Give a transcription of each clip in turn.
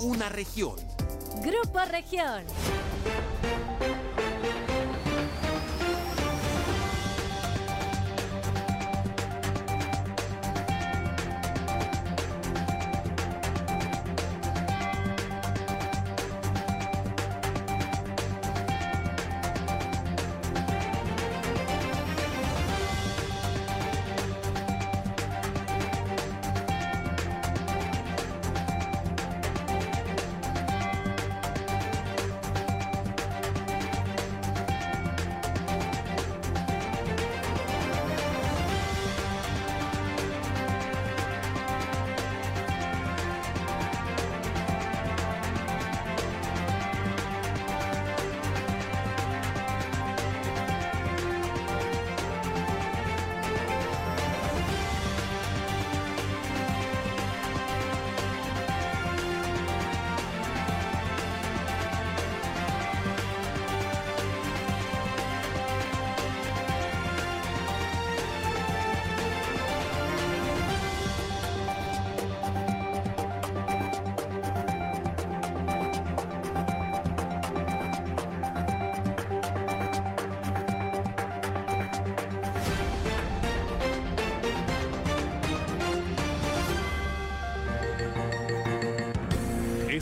una región. Grupo Región.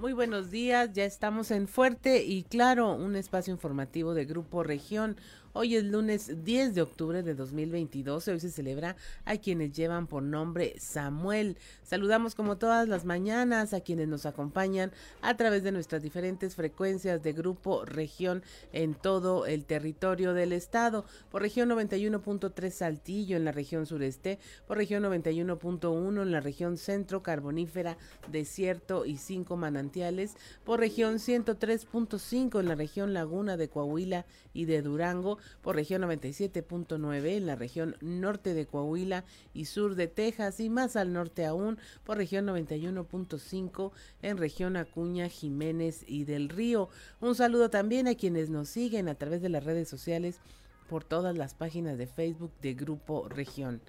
Muy buenos días, ya estamos en Fuerte y Claro, un espacio informativo de Grupo Región. Hoy es lunes 10 de octubre de 2022. Hoy se celebra a quienes llevan por nombre Samuel. Saludamos como todas las mañanas a quienes nos acompañan a través de nuestras diferentes frecuencias de Grupo Región en todo el territorio del estado. Por región 91.3 Saltillo en la región sureste, por región 91.1 en la región centro carbonífera, desierto y cinco manantiales, por región 103.5 en la región laguna de Coahuila y de Durango, por región 97.9 en la región norte de Coahuila y sur de Texas y más al norte aún por región 91.5 en región Acuña, Jiménez y del Río. Un saludo también a quienes nos siguen a través de las redes sociales por todas las páginas de Facebook de Grupo Región.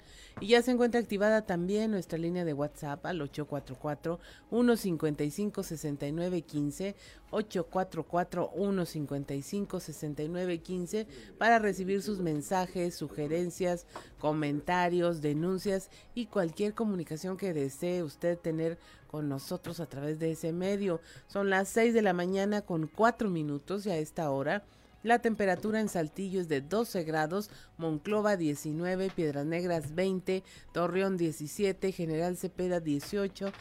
Y ya se encuentra activada también nuestra línea de WhatsApp al 844-155-6915, 844-155-6915 para recibir sus mensajes, sugerencias, comentarios, denuncias y cualquier comunicación que desee usted tener con nosotros a través de ese medio. Son las 6 de la mañana con 4 minutos y a esta hora la temperatura en Saltillo es de 12 grados, Monclova 19, Piedras Negras 20, Torreón 17, General Cepeda 18,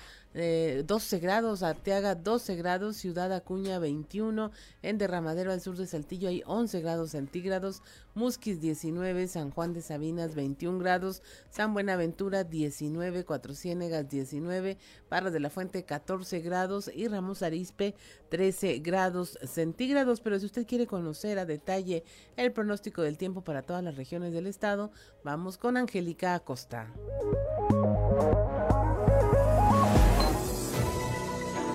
eh, 12 grados, Arteaga 12 grados, Ciudad Acuña 21, en Derramadero al sur de Saltillo hay 11 grados centígrados, Musquis 19, San Juan de Sabinas 21 grados, San Buenaventura 19, Cuatro Ciénegas 19, Parras de la Fuente 14 grados y Ramos Arispe 13 grados centígrados. Pero si usted quiere conocer a detalle el pronóstico del tiempo para todas las regiones del estado, vamos con Angélica Acosta.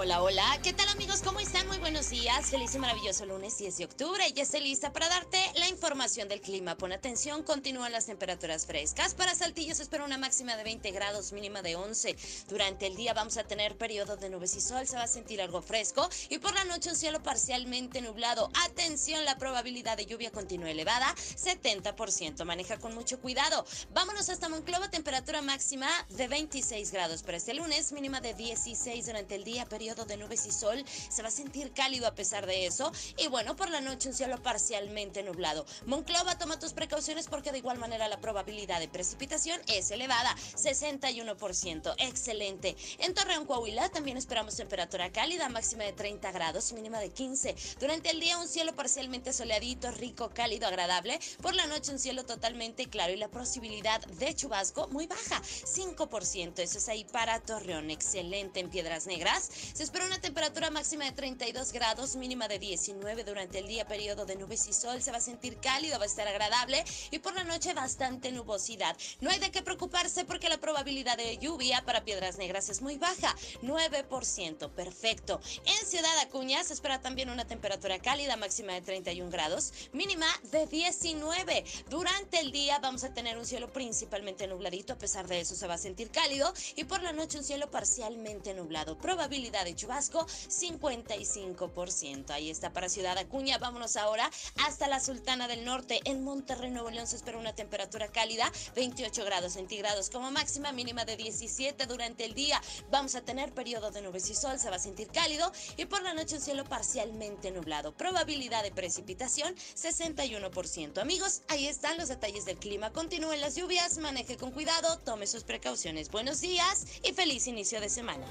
Hola, hola, ¿qué tal amigos? ¿Cómo están? Muy buenos días. Feliz y maravilloso lunes 10 de octubre. Ya estoy lista para darte la información del clima. Pon atención, continúan las temperaturas frescas. Para Saltillo se espera una máxima de 20 grados, mínima de 11. Durante el día vamos a tener periodo de nubes y sol, se va a sentir algo fresco. Y por la noche un cielo parcialmente nublado. Atención, la probabilidad de lluvia continúa elevada, 70%. Maneja con mucho cuidado. Vámonos hasta Monclova, temperatura máxima de 26 grados para este lunes, mínima de 16 durante el día, periodo de nubes y sol. Se va a sentir cálido a pesar de eso. Y bueno, por la noche un cielo parcialmente nublado. Monclova, toma tus precauciones porque de igual manera la probabilidad de precipitación es elevada, 61%. Excelente. En Torreón, Coahuila, también esperamos temperatura cálida, máxima de 30 grados, mínima de 15. Durante el día un cielo parcialmente soleadito, rico, cálido, agradable. Por la noche un cielo totalmente claro y la posibilidad de chubasco muy baja, 5%. Eso es ahí para Torreón. Excelente en Piedras Negras. Se espera una temperatura máxima de 32 grados, mínima de 19 durante el día, periodo de nubes y sol. Se va a sentir cálido, va a estar agradable y por la noche bastante nubosidad. No hay de qué preocuparse porque la probabilidad de lluvia para Piedras Negras es muy baja, 9%. Perfecto. En Ciudad Acuña se espera también una temperatura cálida, máxima de 31 grados, mínima de 19. Durante el día vamos a tener un cielo principalmente nubladito, a pesar de eso se va a sentir cálido y por la noche un cielo parcialmente nublado. Probabilidad de chubasco 55%. Ahí está para Ciudad Acuña. Vámonos ahora hasta la Sultana del Norte. En Monterrey, Nuevo León se espera una temperatura cálida, 28 grados centígrados como máxima, mínima de 17 durante el día. Vamos a tener periodo de nubes y sol, se va a sentir cálido y por la noche un cielo parcialmente nublado. Probabilidad de precipitación 61%. Amigos, ahí están los detalles del clima. Continúen las lluvias, maneje con cuidado, tome sus precauciones. Buenos días y feliz inicio de semana.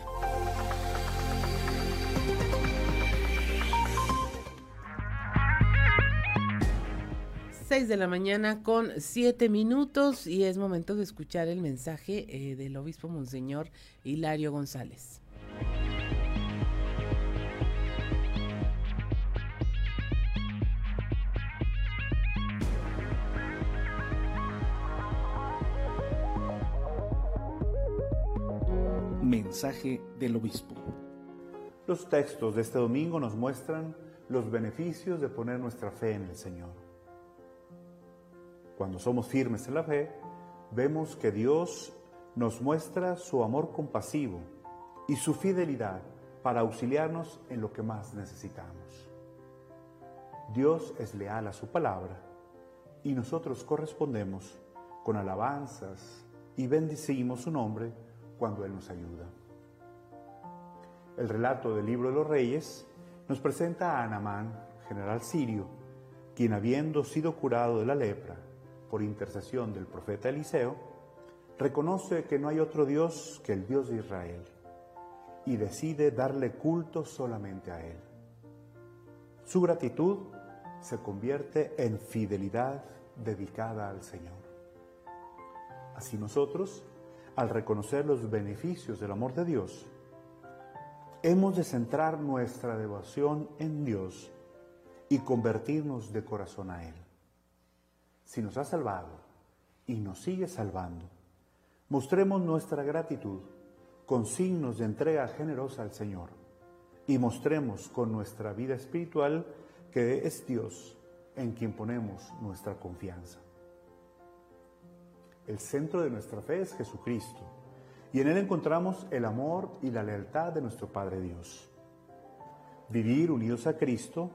6 de la mañana con 7 minutos y es momento de escuchar el mensaje eh, del obispo Monseñor Hilario González. Mensaje del obispo. Los textos de este domingo nos muestran los beneficios de poner nuestra fe en el Señor. Cuando somos firmes en la fe, vemos que Dios nos muestra su amor compasivo y su fidelidad para auxiliarnos en lo que más necesitamos. Dios es leal a su palabra y nosotros correspondemos con alabanzas y bendecimos su nombre cuando Él nos ayuda. El relato del libro de los reyes nos presenta a Anamán, general sirio, quien habiendo sido curado de la lepra, por intercesión del profeta Eliseo, reconoce que no hay otro Dios que el Dios de Israel y decide darle culto solamente a Él. Su gratitud se convierte en fidelidad dedicada al Señor. Así nosotros, al reconocer los beneficios del amor de Dios, hemos de centrar nuestra devoción en Dios y convertirnos de corazón a Él si nos ha salvado y nos sigue salvando, mostremos nuestra gratitud con signos de entrega generosa al Señor y mostremos con nuestra vida espiritual que es Dios en quien ponemos nuestra confianza. El centro de nuestra fe es Jesucristo y en Él encontramos el amor y la lealtad de nuestro Padre Dios. Vivir unidos a Cristo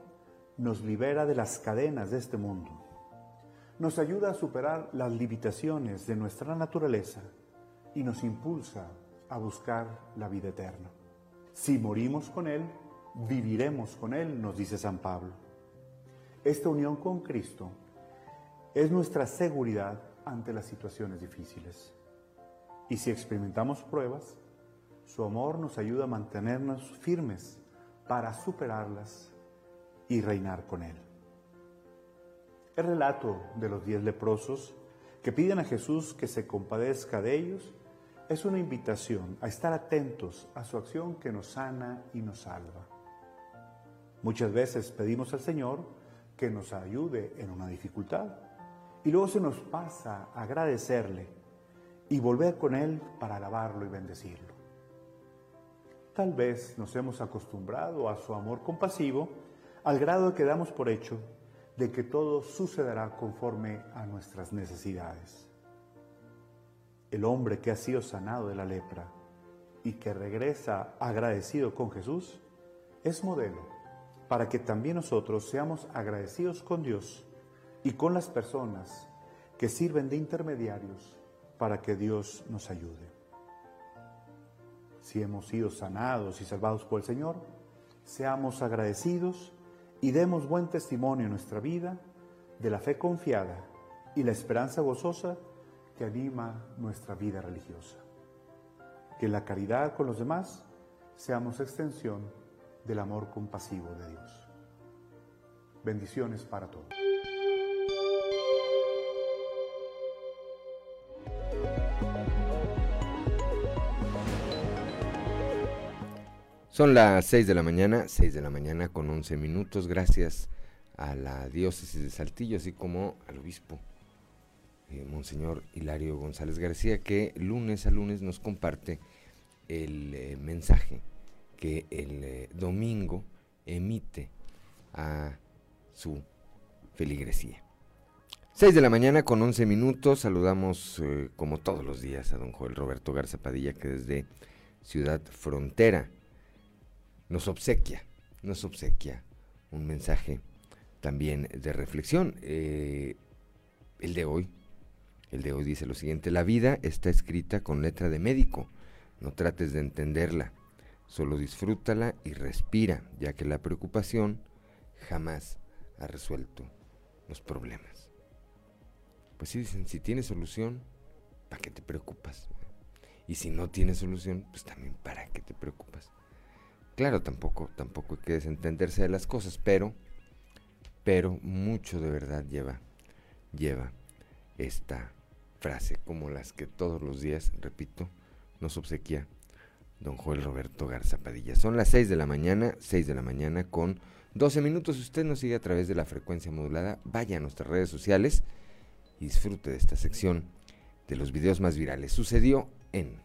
nos libera de las cadenas de este mundo nos ayuda a superar las limitaciones de nuestra naturaleza y nos impulsa a buscar la vida eterna. Si morimos con Él, viviremos con Él, nos dice San Pablo. Esta unión con Cristo es nuestra seguridad ante las situaciones difíciles. Y si experimentamos pruebas, su amor nos ayuda a mantenernos firmes para superarlas y reinar con Él. El relato de los diez leprosos que piden a Jesús que se compadezca de ellos es una invitación a estar atentos a su acción que nos sana y nos salva. Muchas veces pedimos al Señor que nos ayude en una dificultad y luego se nos pasa agradecerle y volver con Él para alabarlo y bendecirlo. Tal vez nos hemos acostumbrado a su amor compasivo al grado de que damos por hecho de que todo sucederá conforme a nuestras necesidades. El hombre que ha sido sanado de la lepra y que regresa agradecido con Jesús es modelo para que también nosotros seamos agradecidos con Dios y con las personas que sirven de intermediarios para que Dios nos ayude. Si hemos sido sanados y salvados por el Señor, seamos agradecidos y demos buen testimonio en nuestra vida de la fe confiada y la esperanza gozosa que anima nuestra vida religiosa. Que la caridad con los demás seamos extensión del amor compasivo de Dios. Bendiciones para todos. Son las 6 de la mañana, 6 de la mañana con 11 minutos, gracias a la diócesis de Saltillo, así como al obispo eh, Monseñor Hilario González García, que lunes a lunes nos comparte el eh, mensaje que el eh, domingo emite a su feligresía. 6 de la mañana con 11 minutos, saludamos como todos los días a don Joel Roberto Garza Padilla, que desde Ciudad Frontera, nos obsequia, nos obsequia un mensaje también de reflexión. Eh, el de hoy, el de hoy dice lo siguiente, la vida está escrita con letra de médico, no trates de entenderla, solo disfrútala y respira, ya que la preocupación jamás ha resuelto los problemas. Pues sí dicen, si tienes solución, ¿para qué te preocupas? Y si no tienes solución, pues también ¿para qué te preocupas? Claro, tampoco, tampoco hay que desentenderse de las cosas, pero, pero mucho de verdad lleva, lleva esta frase, como las que todos los días, repito, nos obsequia don Joel Roberto Garza Padilla. Son las 6 de la mañana, 6 de la mañana con 12 minutos. Si usted nos sigue a través de la frecuencia modulada, vaya a nuestras redes sociales y disfrute de esta sección de los videos más virales. Sucedió en...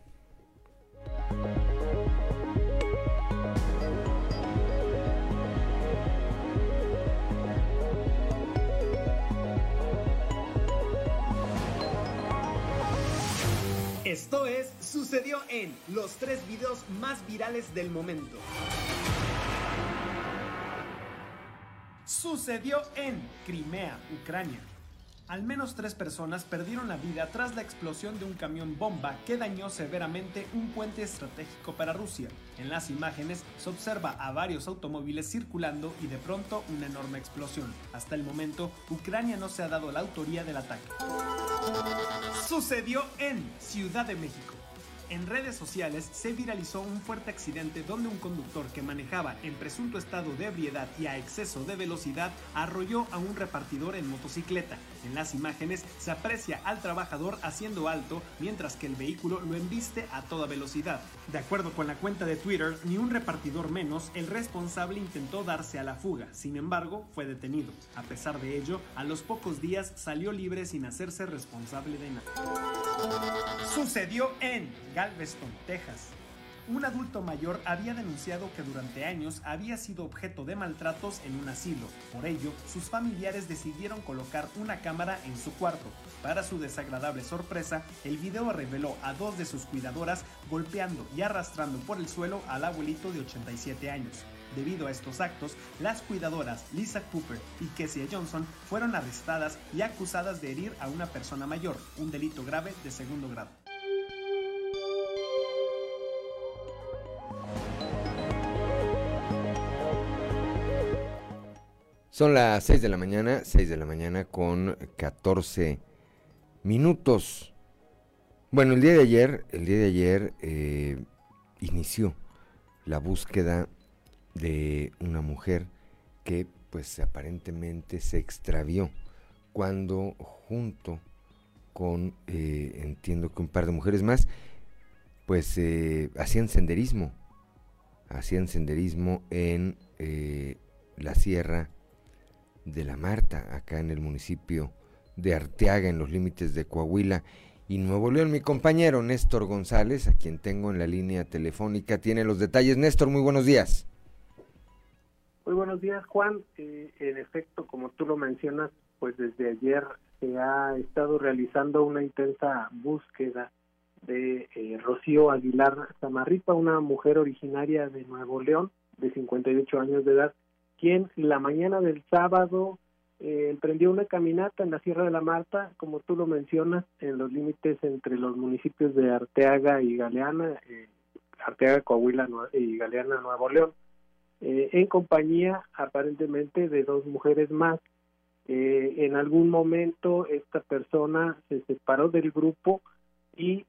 Esto es, sucedió en los tres videos más virales del momento. Sucedió en Crimea, Ucrania. Al menos tres personas perdieron la vida tras la explosión de un camión bomba que dañó severamente un puente estratégico para Rusia. En las imágenes se observa a varios automóviles circulando y de pronto una enorme explosión. Hasta el momento, Ucrania no se ha dado la autoría del ataque. Sucedió en Ciudad de México. En redes sociales se viralizó un fuerte accidente donde un conductor que manejaba en presunto estado de ebriedad y a exceso de velocidad arrolló a un repartidor en motocicleta. En las imágenes se aprecia al trabajador haciendo alto mientras que el vehículo lo embiste a toda velocidad. De acuerdo con la cuenta de Twitter, ni un repartidor menos, el responsable intentó darse a la fuga, sin embargo fue detenido. A pesar de ello, a los pocos días salió libre sin hacerse responsable de nada. Sucedió en Galveston, Texas. Un adulto mayor había denunciado que durante años había sido objeto de maltratos en un asilo. Por ello, sus familiares decidieron colocar una cámara en su cuarto. Para su desagradable sorpresa, el video reveló a dos de sus cuidadoras golpeando y arrastrando por el suelo al abuelito de 87 años. Debido a estos actos, las cuidadoras Lisa Cooper y Kessia Johnson fueron arrestadas y acusadas de herir a una persona mayor, un delito grave de segundo grado. Son las 6 de la mañana, 6 de la mañana con 14 minutos. Bueno, el día de ayer, el día de ayer eh, inició la búsqueda de una mujer que pues aparentemente se extravió cuando junto con, eh, entiendo que un par de mujeres más, pues eh, hacían senderismo, hacían senderismo en la sierra de la Marta, acá en el municipio de Arteaga, en los límites de Coahuila, y Nuevo León. Mi compañero Néstor González, a quien tengo en la línea telefónica, tiene los detalles. Néstor, muy buenos días. Muy buenos días, Juan. Eh, en efecto, como tú lo mencionas, pues desde ayer se ha estado realizando una intensa búsqueda de eh, Rocío Aguilar Zamarripa, una mujer originaria de Nuevo León, de 58 años de edad, quien la mañana del sábado eh, emprendió una caminata en la Sierra de la Marta, como tú lo mencionas, en los límites entre los municipios de Arteaga y Galeana, eh, Arteaga, Coahuila y Galeana, Nuevo León, eh, en compañía aparentemente de dos mujeres más. en algún momento esta persona se separó del grupo y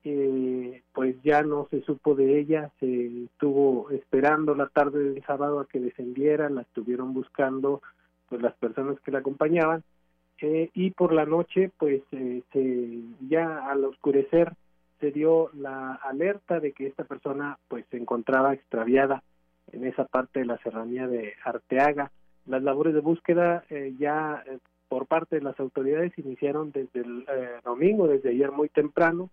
pues ya no se supo de ella, se estuvo esperando la tarde del sábado a que descendiera, la estuvieron buscando pues las personas que la acompañaban eh, y por la noche pues eh, se, ya al oscurecer se dio la alerta de que esta persona pues se encontraba extraviada en esa parte de la serranía de Arteaga. Las labores de búsqueda eh, ya por parte de las autoridades iniciaron desde el domingo, desde ayer muy temprano,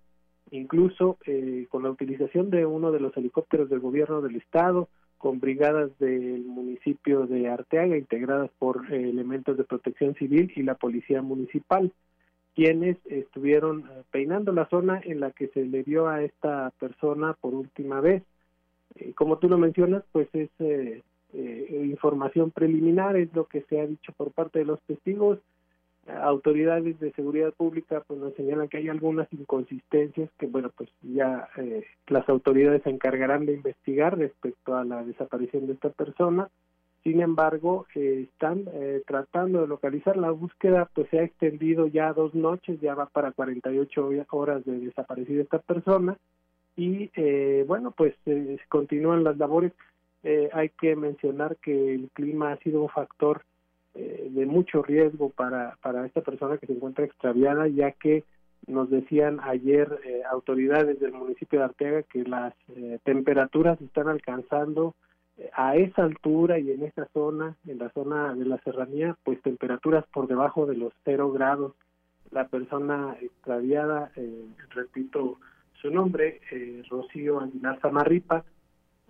incluso con la utilización de uno de los helicópteros del gobierno del estado, con brigadas del municipio de Arteaga integradas por eh, elementos de protección civil y la policía municipal, quienes estuvieron eh, peinando la zona en la que se le vio a esta persona por última vez. Eh, como tú lo mencionas, pues es información preliminar, es lo que se ha dicho por parte de los testigos autoridades de seguridad pública pues nos señalan que hay algunas inconsistencias que bueno pues ya eh, las autoridades se encargarán de investigar respecto a la desaparición de esta persona. Sin embargo eh, están eh, tratando de localizar la búsqueda pues se ha extendido ya dos noches ya va para 48 horas de desaparecida esta persona. Y bueno pues continúan las labores. Hay que mencionar que el clima ha sido un factor eh, de mucho riesgo para, para esta persona que se encuentra extraviada, ya que nos decían ayer eh, autoridades del municipio de Arteaga que las eh, temperaturas están alcanzando a esa altura y en esa zona, en la zona de la serranía, pues temperaturas por debajo de los cero grados. La persona extraviada, repito su nombre, Rocío Aguilar Zamarripa,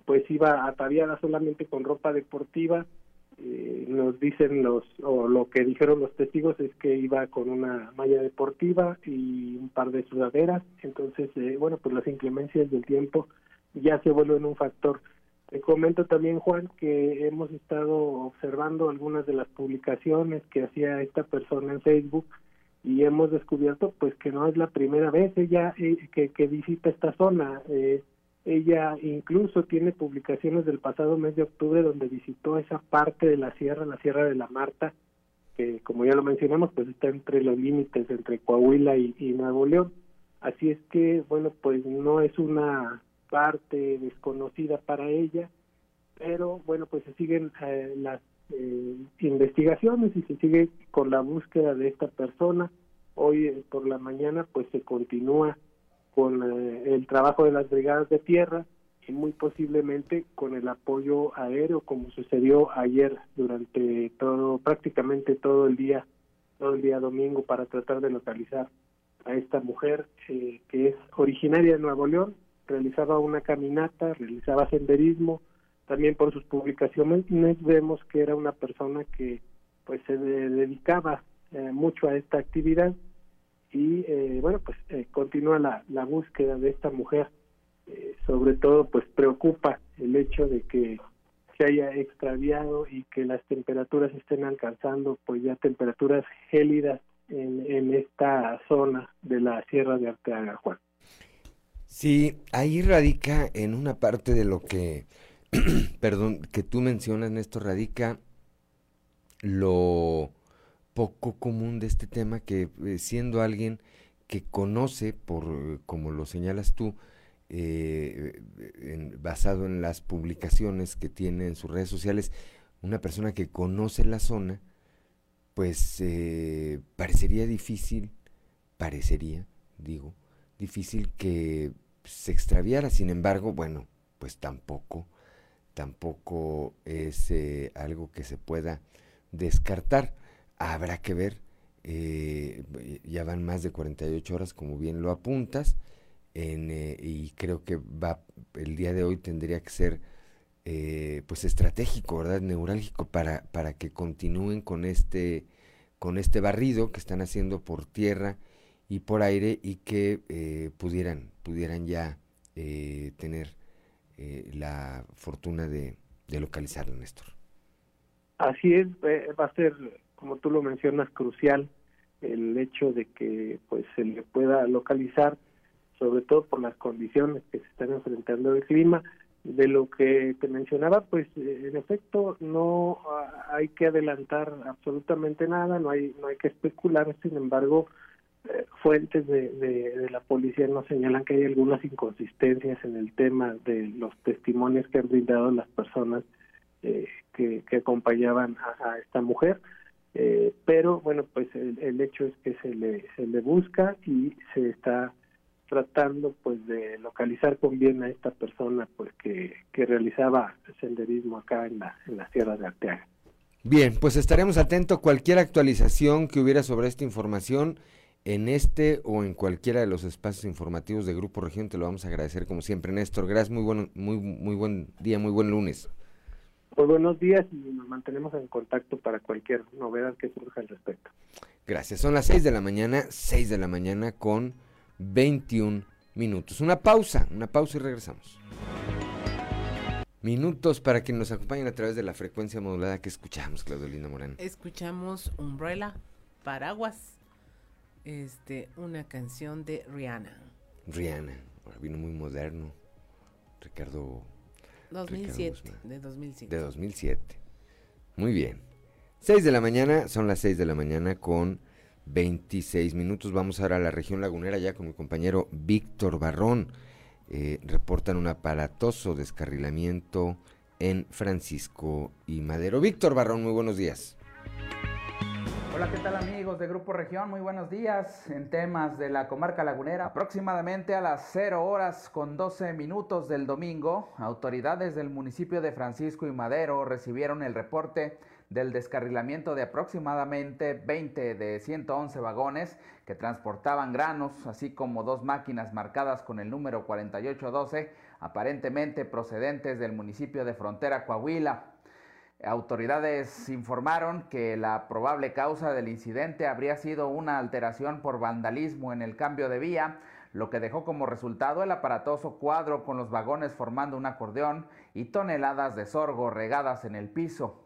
pues iba ataviada solamente con ropa deportiva, eh, nos dicen los o lo que dijeron los testigos es que iba con una malla deportiva y un par de sudaderas. Entonces eh, bueno pues las inclemencias del tiempo ya se vuelven un factor. Te comento también Juan que hemos estado observando algunas de las publicaciones que hacía esta persona en Facebook y hemos descubierto pues que no es la primera vez ella eh, que, que visita esta zona. Eh, ella incluso tiene publicaciones del pasado mes de octubre donde visitó esa parte de la sierra, la Sierra de la Marta, que como ya lo mencionamos, pues está entre los límites entre Coahuila y, Nuevo León. Así es que, bueno, pues no es una parte desconocida para ella, pero bueno, pues se siguen eh, las eh, investigaciones y se sigue con la búsqueda de esta persona. Hoy eh, por la mañana pues se continúa con eh, el trabajo de las brigadas de tierra y muy posiblemente con el apoyo aéreo como sucedió ayer durante todo prácticamente todo el día todo el día domingo para tratar de localizar a esta mujer eh, que es originaria de Nuevo León realizaba una caminata realizaba senderismo también por sus publicaciones vemos que era una persona que pues se dedicaba eh, mucho a esta actividad y eh, bueno pues eh, continúa la, la, búsqueda de esta mujer. Eh, sobre todo pues preocupa el hecho de que se haya extraviado y que las temperaturas estén alcanzando pues ya temperaturas gélidas en, en esta zona de la Sierra de Arteaga Juan. Sí ahí radica en una parte de lo que perdón que tú mencionas Néstor radica lo poco común de este tema que eh, siendo alguien que conoce, por como lo señalas tú, eh, basado en las publicaciones que tiene en sus redes sociales, una persona que conoce la zona, pues eh, parecería difícil, parecería, digo, difícil que se extraviara. Sin embargo, bueno, pues tampoco, tampoco es algo que se pueda descartar habrá que ver eh, ya van más de 48 horas, como bien lo apuntas, en, eh, y creo que va el día de hoy tendría que ser eh, pues estratégico, ¿verdad? Neurálgico para, para que continúen con este, con este barrido que están haciendo por tierra y por aire y que pudieran, pudieran ya tener la fortuna de, de localizarlo, Néstor. Así es, va a ser, como tú lo mencionas, crucial el hecho de que pues se le pueda localizar, sobre todo por las condiciones que se están enfrentando el clima. De lo que te mencionaba, pues en efecto no hay que adelantar absolutamente nada, no hay no hay que especular. Sin embargo, eh, fuentes de, de, la policía nos señalan que hay algunas inconsistencias en el tema de los testimonios que han brindado las personas eh, que, acompañaban a esta mujer. Eh, pero bueno, pues el, hecho es que se le, se le busca y se está tratando pues de localizar con bien a esta persona pues que, que realizaba senderismo acá en la, en la Sierra de Arteaga. Bien, pues estaremos atentos cualquier actualización que hubiera sobre esta información en este o en cualquiera de los espacios informativos de Grupo Región. Te lo vamos a agradecer como siempre, Néstor. Gracias, muy buen, muy, muy buen día, muy buen lunes. Pues buenos días y nos mantenemos en contacto para cualquier novedad que surja al respecto. Gracias. Son las 6 de la mañana, 6 de la mañana con 21 minutos. Una pausa, una pausa y regresamos. Minutos para que nos acompañen a través de la frecuencia modulada que escuchamos, Claudelina Morán. Escuchamos Umbrella, Paraguas, este, una canción de Rihanna. Rihanna, vino muy moderno. Ricardo 2007, de 2007. De 2007. Muy bien. 6 de la mañana, son las 6 de la mañana con 26 minutos. Vamos ahora a la región lagunera ya con mi compañero Víctor Barrón. Eh, reportan un aparatoso descarrilamiento en Francisco y Madero. Víctor Barrón, muy buenos días. Hola, ¿qué tal amigos de Grupo Región? Muy buenos días. En temas de la comarca lagunera, aproximadamente a las 0 horas con 12 minutos del domingo, autoridades del municipio de Francisco y Madero recibieron el reporte del descarrilamiento de aproximadamente 20 de 111 vagones que transportaban granos, así como dos máquinas marcadas con el número 4812, aparentemente procedentes del municipio de Frontera Coahuila. Autoridades informaron que la probable causa del incidente habría sido una alteración por vandalismo en el cambio de vía, lo que dejó como resultado el aparatoso cuadro con los vagones formando un acordeón y toneladas de sorgo regadas en el piso.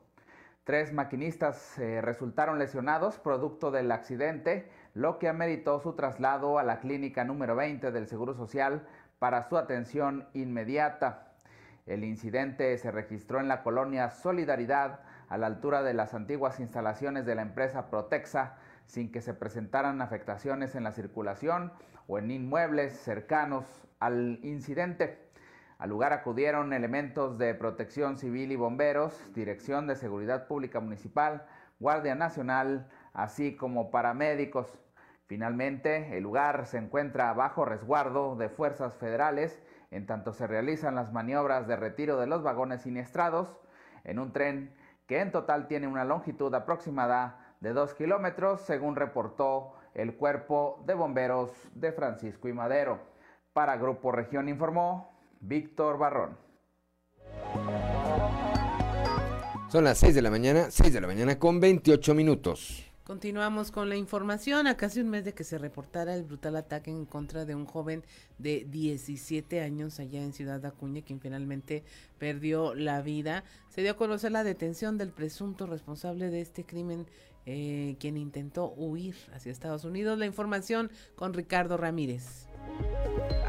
Tres maquinistas eh, resultaron lesionados producto del accidente, lo que ameritó su traslado a la clínica número 20 del Seguro Social para su atención inmediata. El incidente se registró en la colonia Solidaridad, a la altura de las antiguas instalaciones de la empresa Protexa, sin que se presentaran afectaciones en la circulación o en inmuebles cercanos al incidente. Al lugar acudieron elementos de protección civil y bomberos, Dirección de Seguridad Pública Municipal, Guardia Nacional, así como paramédicos. Finalmente, el lugar se encuentra bajo resguardo de fuerzas federales en tanto se realizan las maniobras de retiro de los vagones siniestrados en un tren que en total tiene una longitud aproximada de 2 kilómetros, según reportó el Cuerpo de Bomberos de Francisco y Madero. Para Grupo Región informó Víctor Barrón. Son las 6 de la mañana, 6 de la mañana con 28 minutos. Continuamos con la información. A casi un mes de que se reportara el brutal ataque en contra de un joven de 17 años allá en Ciudad Acuña, quien finalmente perdió la vida, se dio a conocer la detención del presunto responsable de este crimen, eh, quien intentó huir hacia Estados Unidos. La información con Ricardo Ramírez.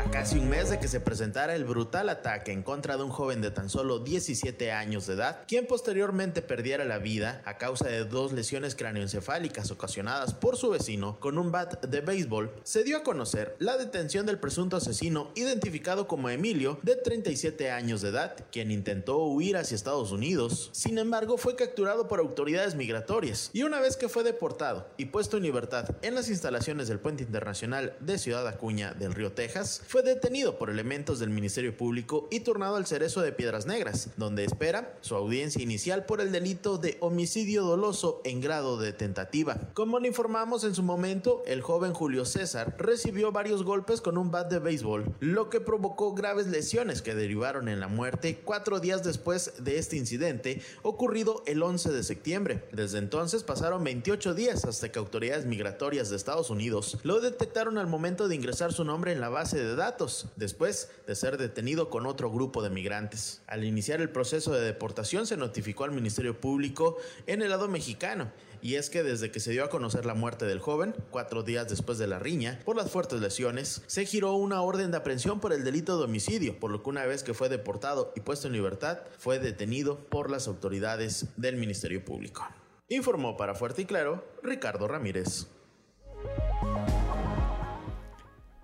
A casi un mes de que se presentara el brutal ataque en contra de un joven de tan solo 17 años de edad, quien posteriormente perdiera la vida a causa de dos lesiones cráneoencefálicas ocasionadas por su vecino con un bat de béisbol, se dio a conocer la detención del presunto asesino identificado como Emilio, de 37 años de edad, quien intentó huir hacia Estados Unidos. Sin embargo, fue capturado por autoridades migratorias y una vez que fue deportado y puesto en libertad en las instalaciones del puente internacional de Ciudad Acuña del Río Texas, fue detenido por elementos del Ministerio Público y turnado al cerezo de Piedras Negras, donde espera su audiencia inicial por el delito de homicidio doloso en grado de tentativa. Como le informamos en su momento, el joven Julio César recibió varios golpes con un bat de béisbol, lo que provocó graves lesiones que derivaron en la muerte cuatro días después de este incidente ocurrido el 11 de septiembre. Desde entonces pasaron 28 días hasta que autoridades migratorias de Estados Unidos lo detectaron al momento de ingresar su nombre en la base de datos, después de ser detenido con otro grupo de migrantes. Al iniciar el proceso de deportación se notificó al Ministerio Público en el lado mexicano y es que desde que se dio a conocer la muerte del joven, cuatro días después de la riña, por las fuertes lesiones, se giró una orden de aprehensión por el delito de homicidio, por lo que una vez que fue deportado y puesto en libertad, fue detenido por las autoridades del Ministerio Público. Informó para Fuerte y Claro Ricardo Ramírez.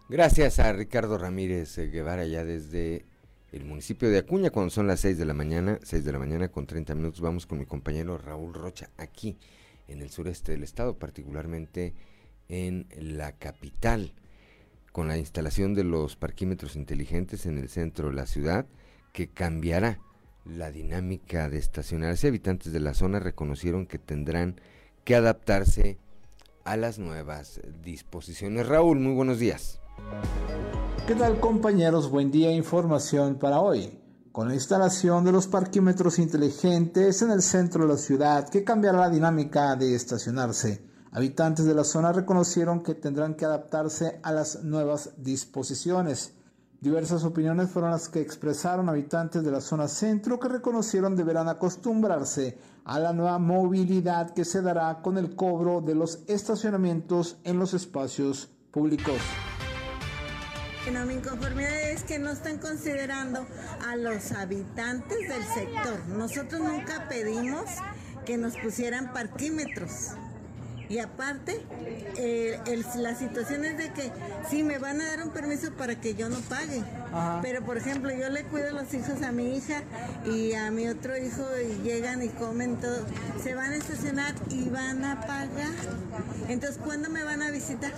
Gracias a Ricardo Ramírez eh, Guevara ya desde el municipio de Acuña cuando son las 6 de la mañana, 6 de la mañana con 30 minutos vamos con mi compañero Raúl Rocha aquí en el sureste del estado, particularmente en la capital, con la instalación de los parquímetros inteligentes en el centro de la ciudad, que cambiará la dinámica de estacionarse. Habitantes de la zona reconocieron que tendrán que adaptarse a las nuevas disposiciones. Raúl, muy buenos días. ¿Qué tal compañeros? Buen día, información para hoy con la instalación de los parquímetros inteligentes en el centro de la ciudad que cambiará la dinámica de estacionarse. Habitantes de la zona reconocieron que tendrán que adaptarse a las nuevas disposiciones. Diversas opiniones fueron las que expresaron habitantes de la zona centro que reconocieron deberán acostumbrarse a la nueva movilidad que se dará con el cobro de los estacionamientos en los espacios públicos. No, mi inconformidad es que no están considerando a los habitantes del sector. Nosotros nunca pedimos que nos pusieran parquímetros. Y aparte, eh, la situación es de que sí me van a dar un permiso para que yo no pague. Pero por ejemplo, yo le cuido los hijos a mi hija y a mi otro hijo y llegan y comen todo. Se van a estacionar y van a pagar. Entonces, ¿cuándo me van a visitar?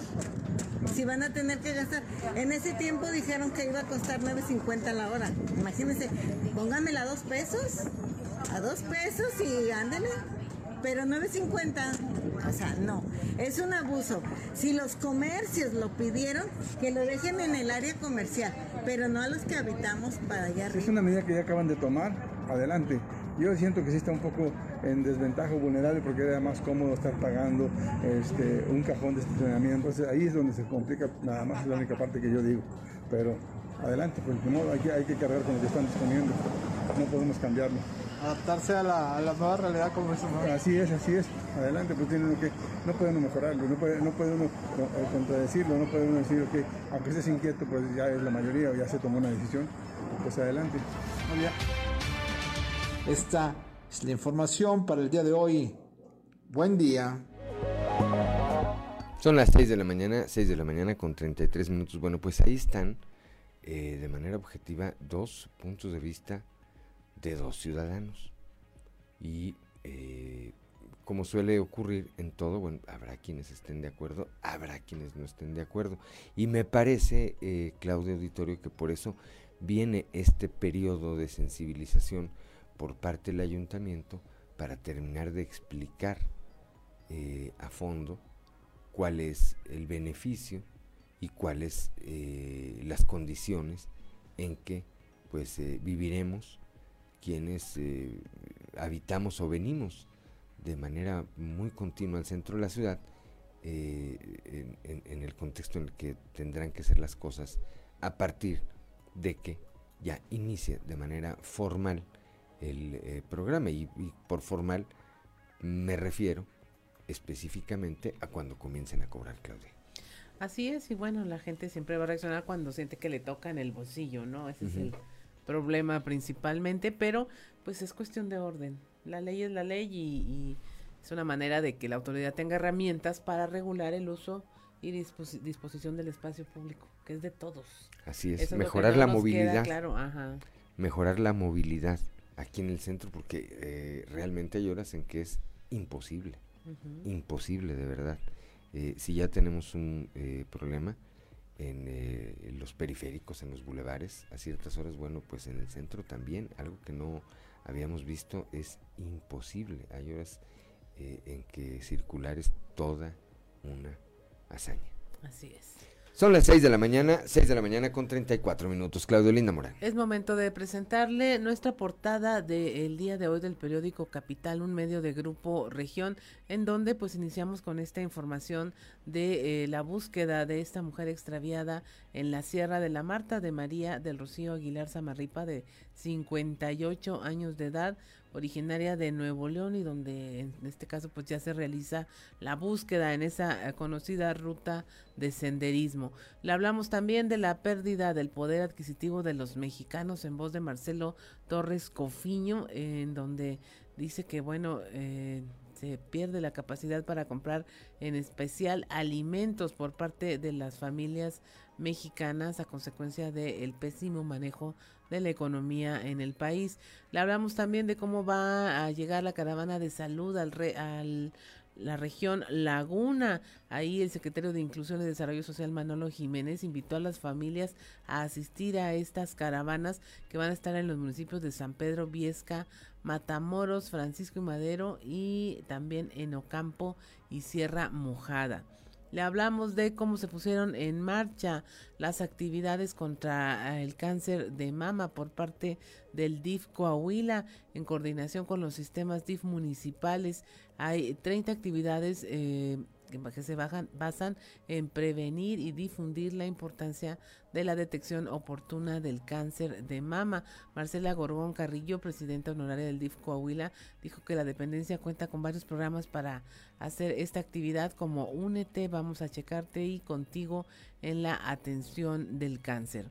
si van a tener que gastar. En ese tiempo dijeron que iba a costar 9.50 la hora. Imagínense, pónganmela a dos pesos, a dos pesos y ándale. Pero 9.50, o sea, no, es un abuso. Si los comercios lo pidieron, que lo dejen en el área comercial, pero no a los que habitamos para allá arriba. Es una medida que ya acaban de tomar, adelante. Yo siento que sí está un poco en desventaja vulnerable porque era más cómodo estar pagando este, un cajón de estacionamiento. Entonces ahí es donde se complica, nada más es la única parte que yo digo. Pero adelante, pues de modo hay que, hay que cargar con lo que están disponiendo. No podemos cambiarlo. Adaptarse a la, nueva realidad como eso, ¿no? Así es, así es. Adelante, pues tiene uno que, no puede uno mejorarlo, no puede, no puede uno eh, contradecirlo, no puede uno decir que aunque estés inquieto, pues ya es la mayoría o ya se tomó una decisión, pues adelante. Muy bien. Esta es la información para el día de hoy. Buen día. Son las 6 de la mañana, 6 de la mañana con 33 minutos. Bueno, pues ahí están eh, de manera objetiva dos puntos de vista de dos ciudadanos. Y eh, como suele ocurrir en todo, bueno, habrá quienes estén de acuerdo, habrá quienes no estén de acuerdo. Y me parece, eh, Claudio Auditorio, que por eso viene este periodo de sensibilización por parte del ayuntamiento para terminar de explicar eh, a fondo cuál es el beneficio y cuáles las condiciones en que pues viviremos quienes habitamos o venimos de manera muy continua al centro de la ciudad en, en, el contexto en el que tendrán que ser las cosas a partir de que ya inicie de manera formal el eh, programa y, por formal me refiero específicamente a cuando comiencen a cobrar, Claudia. Así es, y bueno, la gente siempre va a reaccionar cuando siente que le toca en el bolsillo, ¿no? Ese es el problema principalmente, pero pues es cuestión de orden. La ley es la ley y, es una manera de que la autoridad tenga herramientas para regular el uso y disposición del espacio público, que es de todos. Así es, mejorar la movilidad. claro, Mejorar la movilidad aquí en el centro porque eh, realmente hay horas en que es imposible, imposible de verdad. Eh, si ya tenemos un eh, problema en eh, los periféricos, en los bulevares, a ciertas horas, bueno, pues en el centro también, algo que no habíamos visto es imposible. Hay horas eh, en que circular es toda una hazaña. Así es. Son las 6 de la mañana, 6 de la mañana con 34 minutos. Claudio Linda Morán. Es momento de presentarle nuestra portada del día de hoy del periódico Capital, un medio de Grupo Región, en donde pues iniciamos con esta información de eh, la búsqueda de esta mujer extraviada en la Sierra de la Marta de María del Rocío Aguilar Zamarripa de 58 años de edad originaria de Nuevo León y donde en este caso pues ya se realiza la búsqueda en esa eh, conocida ruta de senderismo. Le hablamos también de la pérdida del poder adquisitivo de los mexicanos en voz de Marcelo Torres Cofiño, en donde dice que bueno, eh, se pierde la capacidad para comprar en especial alimentos por parte de las familias mexicanas a consecuencia del pésimo manejo de la economía en el país. Le hablamos también de cómo va a llegar la caravana de salud al, re, al la región Laguna. Ahí el secretario de Inclusión y Desarrollo Social Manolo Jiménez invitó a las familias a asistir a estas caravanas que van a estar en los municipios de San Pedro, Viesca, Matamoros, Francisco y Madero y también en Ocampo y Sierra Mojada. Le hablamos de cómo se pusieron en marcha las actividades contra el cáncer de mama por parte del DIF Coahuila en coordinación con los sistemas DIF municipales. Hay 30 actividades eh, que se basan en prevenir y difundir la importancia de la detección oportuna del cáncer de mama. Marcela Gorgón Carrillo, presidenta honoraria del DIF Coahuila, dijo que la dependencia cuenta con varios programas para hacer esta actividad como Únete, vamos a checarte y contigo en la atención del cáncer.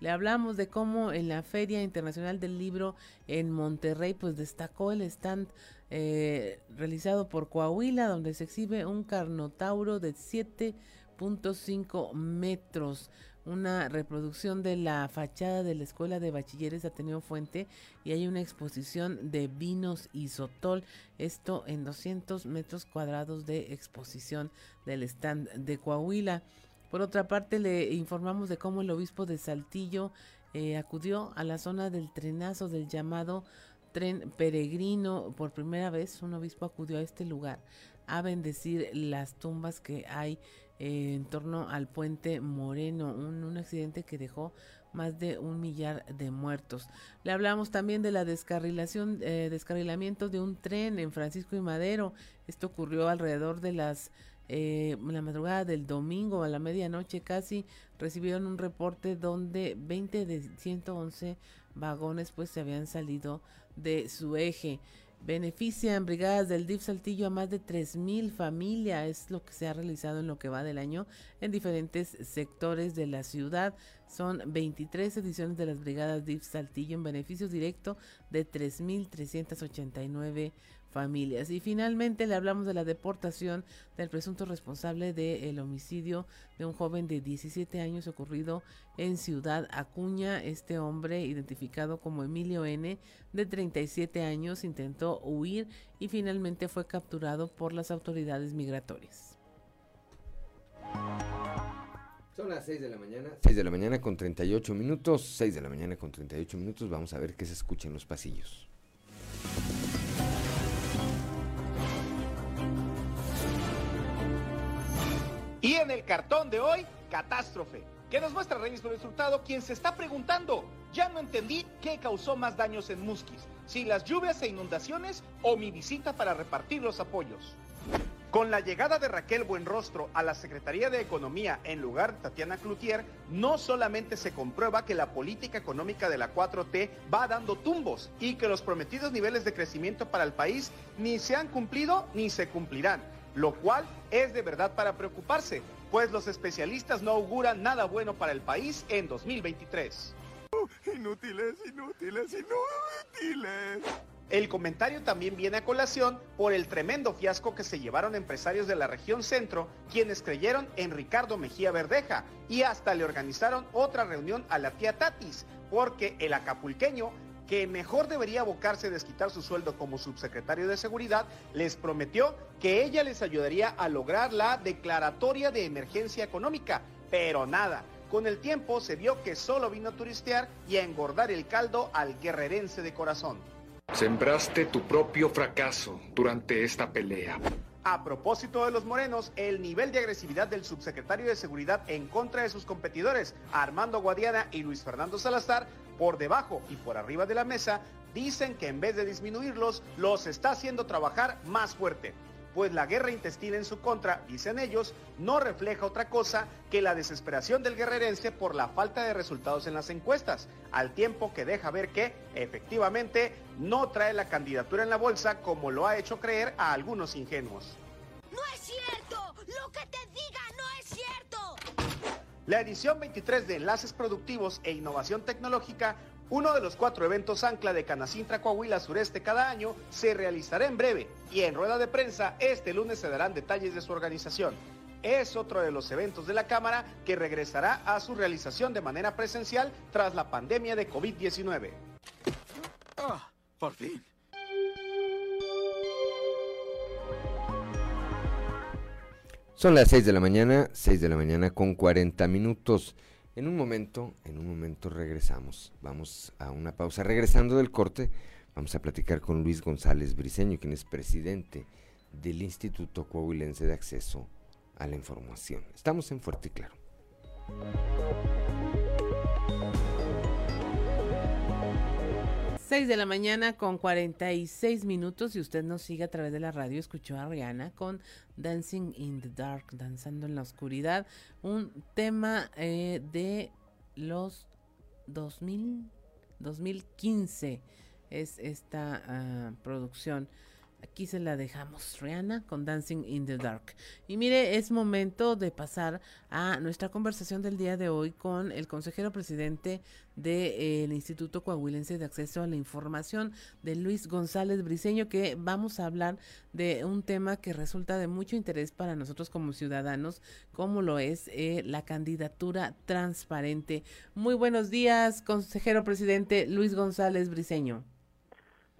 Le hablamos de cómo en la Feria Internacional del Libro en Monterrey, pues destacó el stand eh, realizado por Coahuila, donde se exhibe un carnotauro de 7.5 metros una reproducción de la fachada de la Escuela de Bachilleres Ateneo Fuente y hay una exposición de vinos y sotol, esto en 200 metros cuadrados de exposición del stand de Coahuila. Por otra parte, le informamos de cómo el obispo de Saltillo eh, acudió a la zona del trenazo del llamado tren peregrino. Por primera vez, un obispo acudió a este lugar a bendecir las tumbas que hay eh, en torno al puente Moreno, un, accidente que dejó más de un millar de muertos. Le hablamos también de la descarrilación, eh, descarrilamiento de un tren en Francisco y Madero. Esto ocurrió alrededor de las eh, la madrugada del domingo a la medianoche casi recibieron un reporte donde 20 de 111 vagones pues se habían salido de su eje. Benefician brigadas del DIF Saltillo a más de 3.000 familias, es lo que se ha realizado en lo que va del año en diferentes sectores de la ciudad. Son 23 ediciones de las brigadas DIF Saltillo en beneficio directo de 3.389 familias. Y finalmente le hablamos de la deportación del presunto responsable del homicidio de un joven de 17 años ocurrido en Ciudad Acuña. Este hombre, identificado como Emilio N., de 37 años, intentó huir y finalmente fue capturado por las autoridades migratorias. Son las 6 de la mañana. 6 de la mañana con 38 minutos. 6 de la mañana con 38 minutos. Vamos a ver qué se escucha en los pasillos. En el cartón de hoy, catástrofe, que nos muestra Reyes por resultado, quien se está preguntando, ya no entendí qué causó más daños en Musquis, si las lluvias e inundaciones o mi visita para repartir los apoyos. Con la llegada de Raquel Buenrostro a la Secretaría de Economía en lugar de Tatiana Cloutier, no solamente se comprueba que la política económica de la 4T va dando tumbos y que los prometidos niveles de crecimiento para el país ni se han cumplido ni se cumplirán lo cual es de verdad para preocuparse, pues los especialistas no auguran nada bueno para el país en 2023. inútiles, inútiles, inútiles. El comentario también viene a colación por el tremendo fiasco que se llevaron empresarios de la región centro, quienes creyeron en Ricardo Mejía Verdeja y hasta le organizaron otra reunión a la tía Tatis, porque el acapulqueño que mejor debería abocarse a desquitar su sueldo como subsecretario de Seguridad, les prometió que ella les ayudaría a lograr la declaratoria de emergencia económica, pero nada. Con el tiempo se vio que solo vino a turistear y a engordar el caldo al guerrerense de corazón. Sembraste tu propio fracaso durante esta pelea. A propósito de los morenos, el nivel de agresividad del subsecretario de Seguridad en contra de sus competidores, Armando Guadiana y Luis Fernando Salazar, por debajo y por arriba de la mesa, dicen que en vez de disminuirlos, los está haciendo trabajar más fuerte pues la guerra intestina en su contra, dicen ellos, no refleja otra cosa que la desesperación del guerrerense por la falta de resultados en las encuestas, al tiempo que deja ver que, efectivamente, no trae la candidatura en la bolsa como lo ha hecho creer a algunos ingenuos. ¡No es cierto! ¡Lo que te diga no es cierto! La edición 23 de Enlaces Productivos e Innovación Tecnológica uno de los cuatro eventos ancla de Canacintra Coahuila Sureste cada año se realizará en breve y en rueda de prensa este lunes se darán detalles de su organización. Es otro de los eventos de la Cámara que regresará a su realización de manera presencial tras la pandemia de COVID-19. Ah, por fin. Son las 6 de la mañana, 6 de la mañana con 40 minutos. En un momento, en un momento regresamos. Vamos a una pausa. Regresando del corte, vamos a platicar con Luis González Briceño, quien es presidente del Instituto Coahuilense de Acceso a la Información. Estamos en Fuerte y Claro. 6 de la mañana con 46 minutos y usted nos sigue a través de la radio, escuchó a Rihanna con Dancing in the Dark, danzando en la oscuridad, un tema eh, de los 2000, 2015 es esta ah, producción Aquí se la dejamos, Rihanna, con Dancing in the Dark. Y mire, es momento de pasar a nuestra conversación del día de hoy con el consejero presidente del Instituto Coahuilense de Acceso a la Información, de Luis González Briceño, que vamos a hablar de un tema que resulta de mucho interés para nosotros como ciudadanos, como lo es eh, la candidatura transparente. Muy buenos días, consejero presidente Luis González Briceño.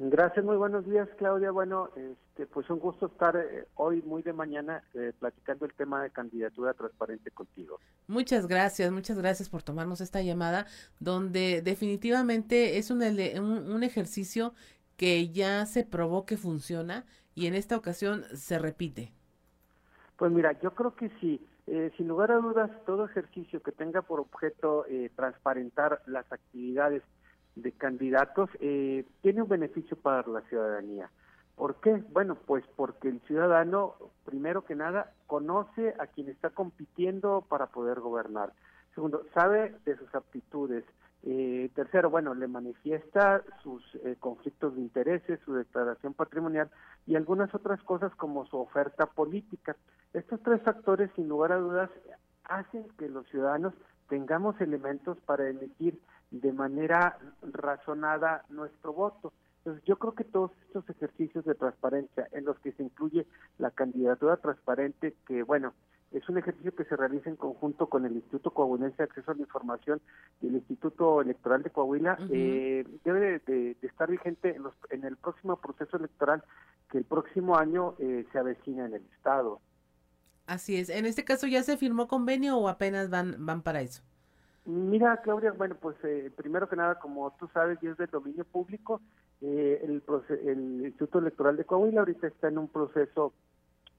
Gracias, muy buenos días, Claudia. Bueno, este, pues un gusto estar eh, hoy muy de mañana eh, platicando el tema de candidatura transparente contigo. Muchas gracias, muchas gracias por tomarnos esta llamada, donde definitivamente es un, un, ejercicio que ya se probó que funciona y en esta ocasión se repite. Pues mira, yo creo que sí. Eh, sin lugar a dudas, todo ejercicio que tenga por objeto transparentar las actividades de candidatos eh, tiene un beneficio para la ciudadanía. ¿Por qué? Bueno, pues porque el ciudadano, primero que nada, conoce a quien está compitiendo para poder gobernar. Segundo, sabe de sus aptitudes. Eh, tercero, bueno, le manifiesta sus eh, conflictos de intereses, su declaración patrimonial y algunas otras cosas como su oferta política. Estos tres factores, sin lugar a dudas, hacen que los ciudadanos tengamos elementos para elegir de manera razonada nuestro voto. Entonces, yo creo que todos estos ejercicios de transparencia en los que se incluye la candidatura transparente, que bueno, es un ejercicio que se realiza en conjunto con el Instituto Coahuilense de Acceso a la Información y el Instituto Electoral de Coahuila, eh, debe de, estar vigente en, los, en, el próximo proceso electoral que el próximo año eh, se avecina en el Estado. Así es. En este caso, ¿ya se firmó convenio o apenas van, van para eso? Mira, Claudia, bueno, pues eh, primero que nada, como tú sabes, y es del dominio público, eh, el, el Instituto Electoral de Coahuila ahorita está en un proceso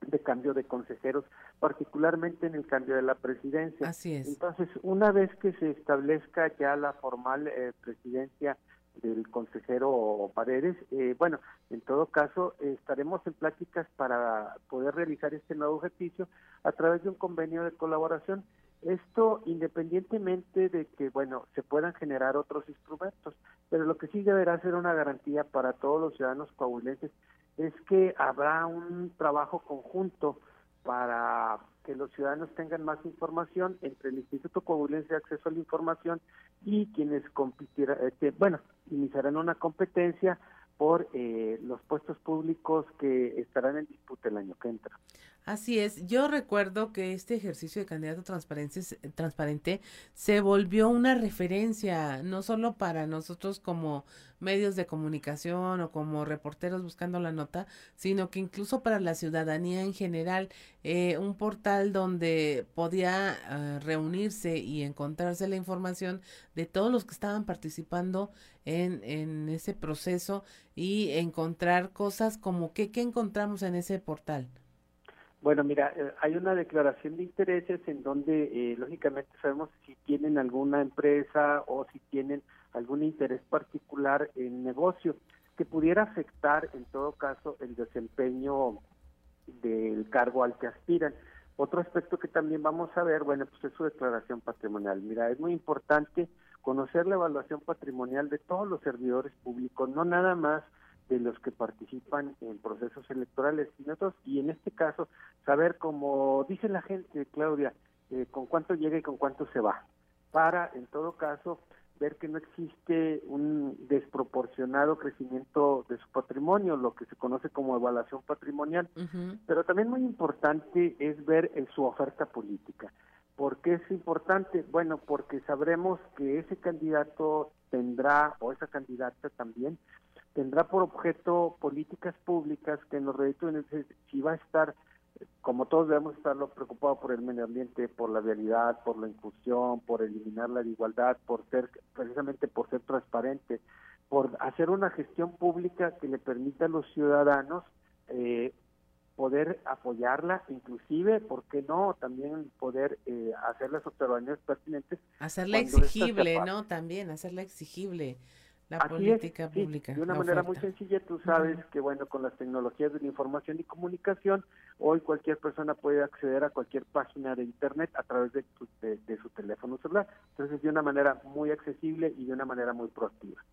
de cambio de consejeros, particularmente en el cambio de la presidencia. Así es. Entonces, una vez que se establezca ya la formal eh, presidencia del consejero Paredes, eh, bueno, en todo caso, estaremos en pláticas para poder realizar este nuevo ejercicio a través de un convenio de colaboración esto independientemente de que, bueno, se puedan generar otros instrumentos, pero lo que sí deberá ser una garantía para todos los ciudadanos coahuilenses es que habrá un trabajo conjunto para que los ciudadanos tengan más información entre el Instituto Coahuilense de Acceso a la Información y quienes compitirán, eh, bueno, iniciarán una competencia por eh, los puestos públicos que estarán en disputa el año que entra. Así es, yo recuerdo que este ejercicio de candidato transparente se volvió una referencia, no solo para nosotros como medios de comunicación o como reporteros buscando la nota, sino que incluso para la ciudadanía en general, eh, un portal donde podía eh, reunirse y encontrarse la información de todos los que estaban participando en, en ese proceso y encontrar cosas como que, ¿qué encontramos en ese portal? Bueno, mira, eh, hay una declaración de intereses en donde, eh, lógicamente, sabemos si tienen alguna empresa o si tienen algún interés particular en negocio que pudiera afectar, en todo caso, el desempeño del cargo al que aspiran. Otro aspecto que también vamos a ver, bueno, pues es su declaración patrimonial. Mira, es muy importante conocer la evaluación patrimonial de todos los servidores públicos, no nada más de los que participan en procesos electorales y otros, y en este caso saber, como dice la gente, Claudia, eh, con cuánto llega y con cuánto se va, para en todo caso ver que no existe un desproporcionado crecimiento de su patrimonio, lo que se conoce como evaluación patrimonial. Pero también muy importante es ver en su oferta política. ¿Por qué es importante? Bueno, porque sabremos que ese candidato tendrá, o esa candidata también, tendrá por objeto políticas públicas que nos reditúen si va a estar como todos debemos estarlo preocupados por el medio ambiente, por la vialidad, por la inclusión, por eliminar la desigualdad, por ser precisamente por ser transparente, por hacer una gestión pública que le permita a los ciudadanos eh, poder apoyarla, inclusive, ¿por qué no? También poder eh, hacer las observaciones pertinentes. Hacerla exigible, ¿no? También, hacerla exigible la política pública. de una manera muy sencilla, tú sabes que bueno, con las tecnologías de la información y comunicación, hoy cualquier persona puede acceder a cualquier página de internet a través de, de, su teléfono celular. Entonces, de una manera muy accesible y de una manera muy proactiva.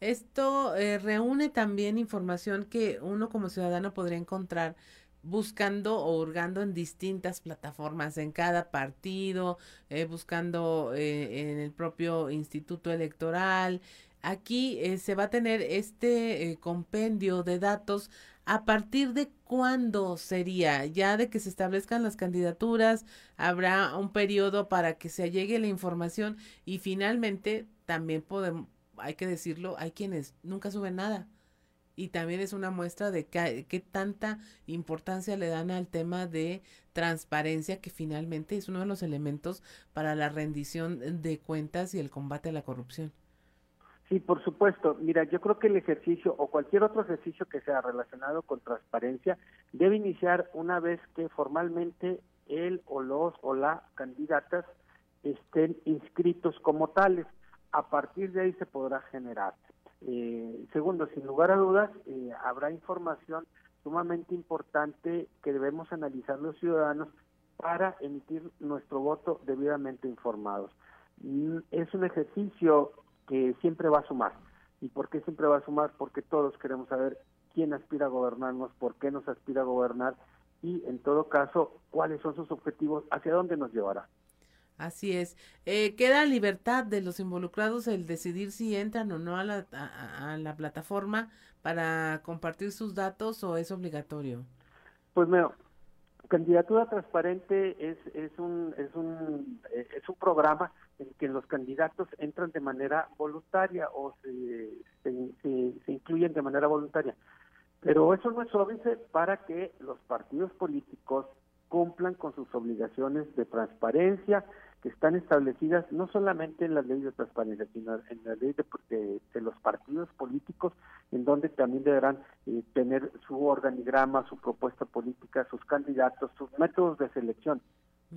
Esto eh, reúne también información que uno como ciudadano podría encontrar buscando o hurgando en distintas plataformas, en cada partido, eh, buscando eh, en el propio instituto electoral, Aquí eh, se va a tener este eh, compendio de datos a partir de cuándo sería, ya de que se establezcan las candidaturas, habrá un periodo para que se llegue la información y finalmente también podemos, hay que decirlo, hay quienes nunca suben nada. Y también es una muestra de qué tanta importancia le dan al tema de transparencia, que finalmente es uno de los elementos para la rendición de cuentas y el combate a la corrupción. Sí, por supuesto. Mira, yo creo que el ejercicio o cualquier otro ejercicio que sea relacionado con transparencia debe iniciar una vez que formalmente él o los o la candidatas estén inscritos como tales. A partir de ahí se podrá generar. Eh, segundo, sin lugar a dudas, eh, habrá información sumamente importante que debemos analizar los ciudadanos para emitir nuestro voto debidamente informados. Mm, es un ejercicio que siempre va a sumar. ¿Y por qué siempre va a sumar? Porque todos queremos saber quién aspira a gobernarnos, por qué nos aspira a gobernar y, en todo caso, cuáles son sus objetivos, hacia dónde nos llevará. Así es. Eh, queda libertad de los involucrados el decidir si entran o no a la, a, la plataforma para compartir sus datos o es obligatorio. Pues mira, candidatura transparente es, es un es un eh, es un programa en que los candidatos entran de manera voluntaria o se, incluyen de manera voluntaria. Pero eso no es óbice para que los partidos políticos cumplan con sus obligaciones de transparencia que están establecidas no solamente en la ley de transparencia, sino en la ley de, de, los partidos políticos, en donde también deberán eh, tener su organigrama, su propuesta política, sus candidatos, sus métodos de selección.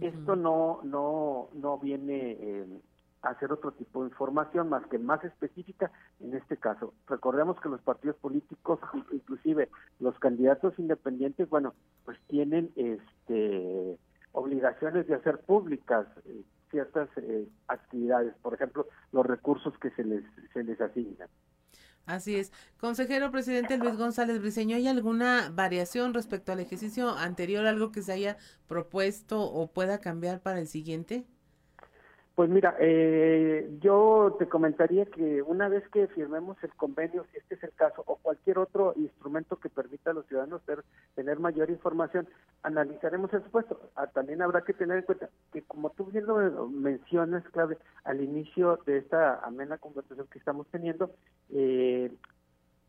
Esto no, no, no viene eh, a hacer otro tipo de información más que más específica en este caso. Recordemos que los partidos políticos, inclusive los candidatos independientes, bueno, pues tienen este obligaciones de hacer públicas eh, ciertas eh, actividades, por ejemplo, los recursos que se les, se les asignan. Así es. Consejero presidente Luis González Briceño, ¿hay alguna variación respecto al ejercicio anterior, algo que se haya propuesto o pueda cambiar para el siguiente? Pues mira, eh, yo te comentaría que una vez que firmemos el convenio, si este es el caso, o cualquier otro instrumento que permita a los ciudadanos ter, tener mayor información, analizaremos el supuesto. Ah, también habrá que tener en cuenta que, como tú bien lo mencionas, clave, al inicio de esta amena conversación que estamos teniendo, eh,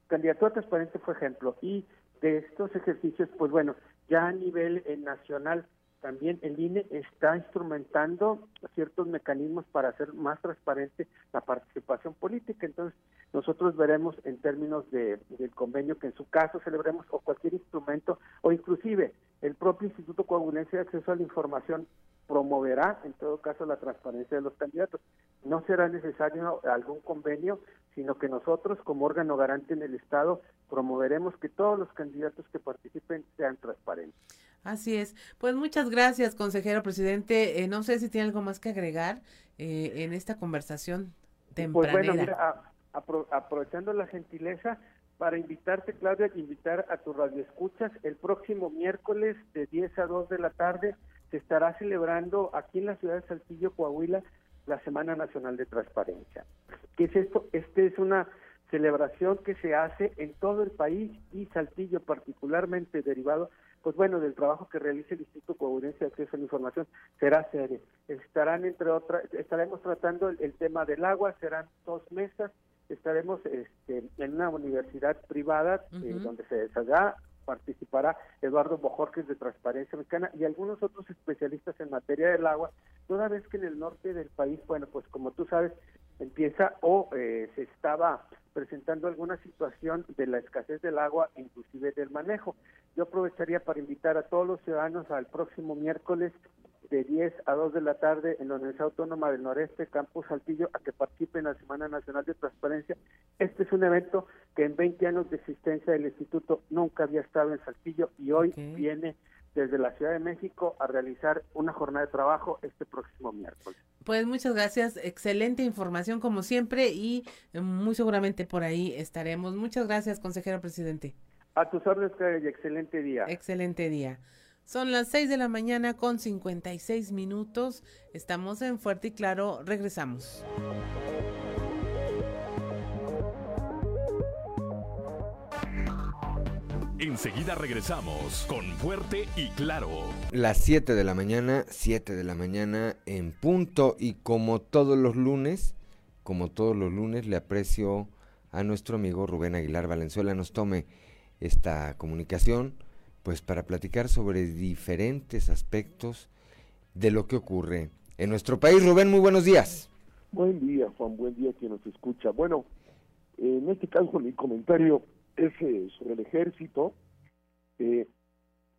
Candidatura Transparente fue ejemplo. Y de estos ejercicios, pues bueno, ya a nivel eh, nacional también el INE está instrumentando ciertos mecanismos para hacer más transparente la participación política. Entonces, nosotros veremos en términos de, del convenio que en su caso celebremos o cualquier instrumento o inclusive el propio Instituto Coahuilense de Acceso a la Información promoverá en todo caso la transparencia de los candidatos. No será necesario algún convenio, sino que nosotros como órgano garante en el Estado promoveremos que todos los candidatos que participen sean transparentes. Así es. Pues muchas gracias, consejero presidente. Eh, no sé si tiene algo más que agregar eh, en esta conversación tempranera. Pues bueno, mira, aprovechando la gentileza, para invitarte, Claudia, invitar a tu radioescuchas el próximo miércoles de 10 a 2 de la tarde se estará celebrando aquí en la ciudad de Saltillo, Coahuila, la Semana Nacional de Transparencia. ¿Qué es esto? Este es una celebración que se hace en todo el país y Saltillo particularmente derivado pues bueno, del trabajo que realiza el Instituto Coahuilense de Acceso a la Información será serio. Estarán entre otras, estaremos tratando el, tema del agua, serán dos mesas, estaremos este, en una universidad privada eh, donde se desarrollará participará Eduardo Bojorques de Transparencia Mexicana y algunos otros especialistas en materia del agua, toda vez que en el norte del país, bueno, pues como tú sabes, empieza o eh, se estaba presentando alguna situación de la escasez del agua, inclusive del manejo. Yo aprovecharía para invitar a todos los ciudadanos al próximo miércoles de 10 a 2 de la tarde en la Universidad Autónoma del Noreste, Campus Saltillo, a que participen en la Semana Nacional de Transparencia. Este es un evento que en 20 años de existencia del instituto nunca había estado en Saltillo y hoy viene desde la Ciudad de México a realizar una jornada de trabajo este próximo miércoles. Pues muchas gracias, excelente información como siempre y muy seguramente por ahí estaremos. Muchas gracias, consejero presidente. A tus órdenes, y excelente día. Excelente día. Son las 6 de la mañana con 56 minutos. Estamos en Fuerte y Claro. Regresamos. Enseguida regresamos con Fuerte y Claro. Las 7 de la mañana, 7 de la mañana en punto y como todos los lunes, como todos los lunes le aprecio a nuestro amigo Rubén Aguilar Valenzuela nos tome esta comunicación pues para platicar sobre diferentes aspectos de lo que ocurre en nuestro país. Rubén, muy buenos días. Buen día, Juan, buen día quien nos escucha. Bueno, en este caso mi comentario es eh, sobre el ejército. Eh,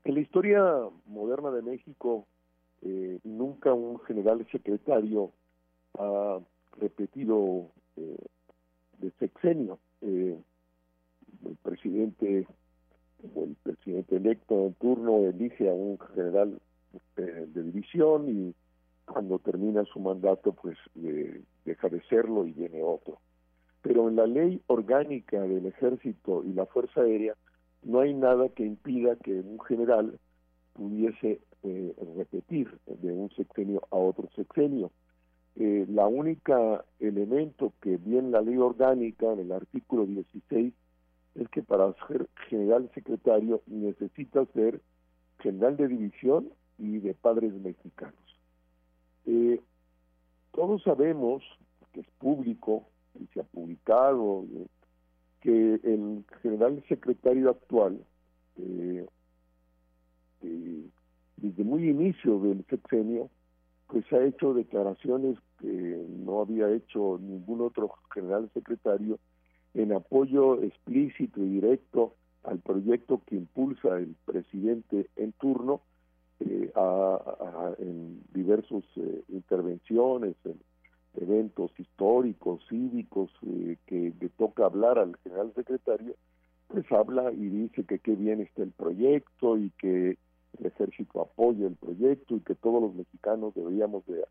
en la historia moderna de México, eh, nunca un general secretario ha repetido de sexenio. el presidente el presidente electo en turno elige a un general de división y cuando termina su mandato pues deja de serlo y viene otro pero en la ley orgánica del ejército y la fuerza aérea no hay nada que impida que un general pudiese eh, repetir de un sexenio a otro sexenio. Eh, la única elemento que viene la ley orgánica en el artículo 16 es que para ser general secretario necesita ser general de división y de padres mexicanos. Eh, todos sabemos que es público y se ha publicado, que el general secretario actual, eh, eh, desde muy inicio del sexenio, pues ha hecho declaraciones que no había hecho ningún otro general secretario en apoyo explícito y directo al proyecto que impulsa el presidente en turno eh, en diversas intervenciones, en eventos históricos, cívicos, eh, que le toca hablar al general secretario, pues habla y dice que qué bien está el proyecto y que el ejército apoya el proyecto y que todos los mexicanos deberíamos de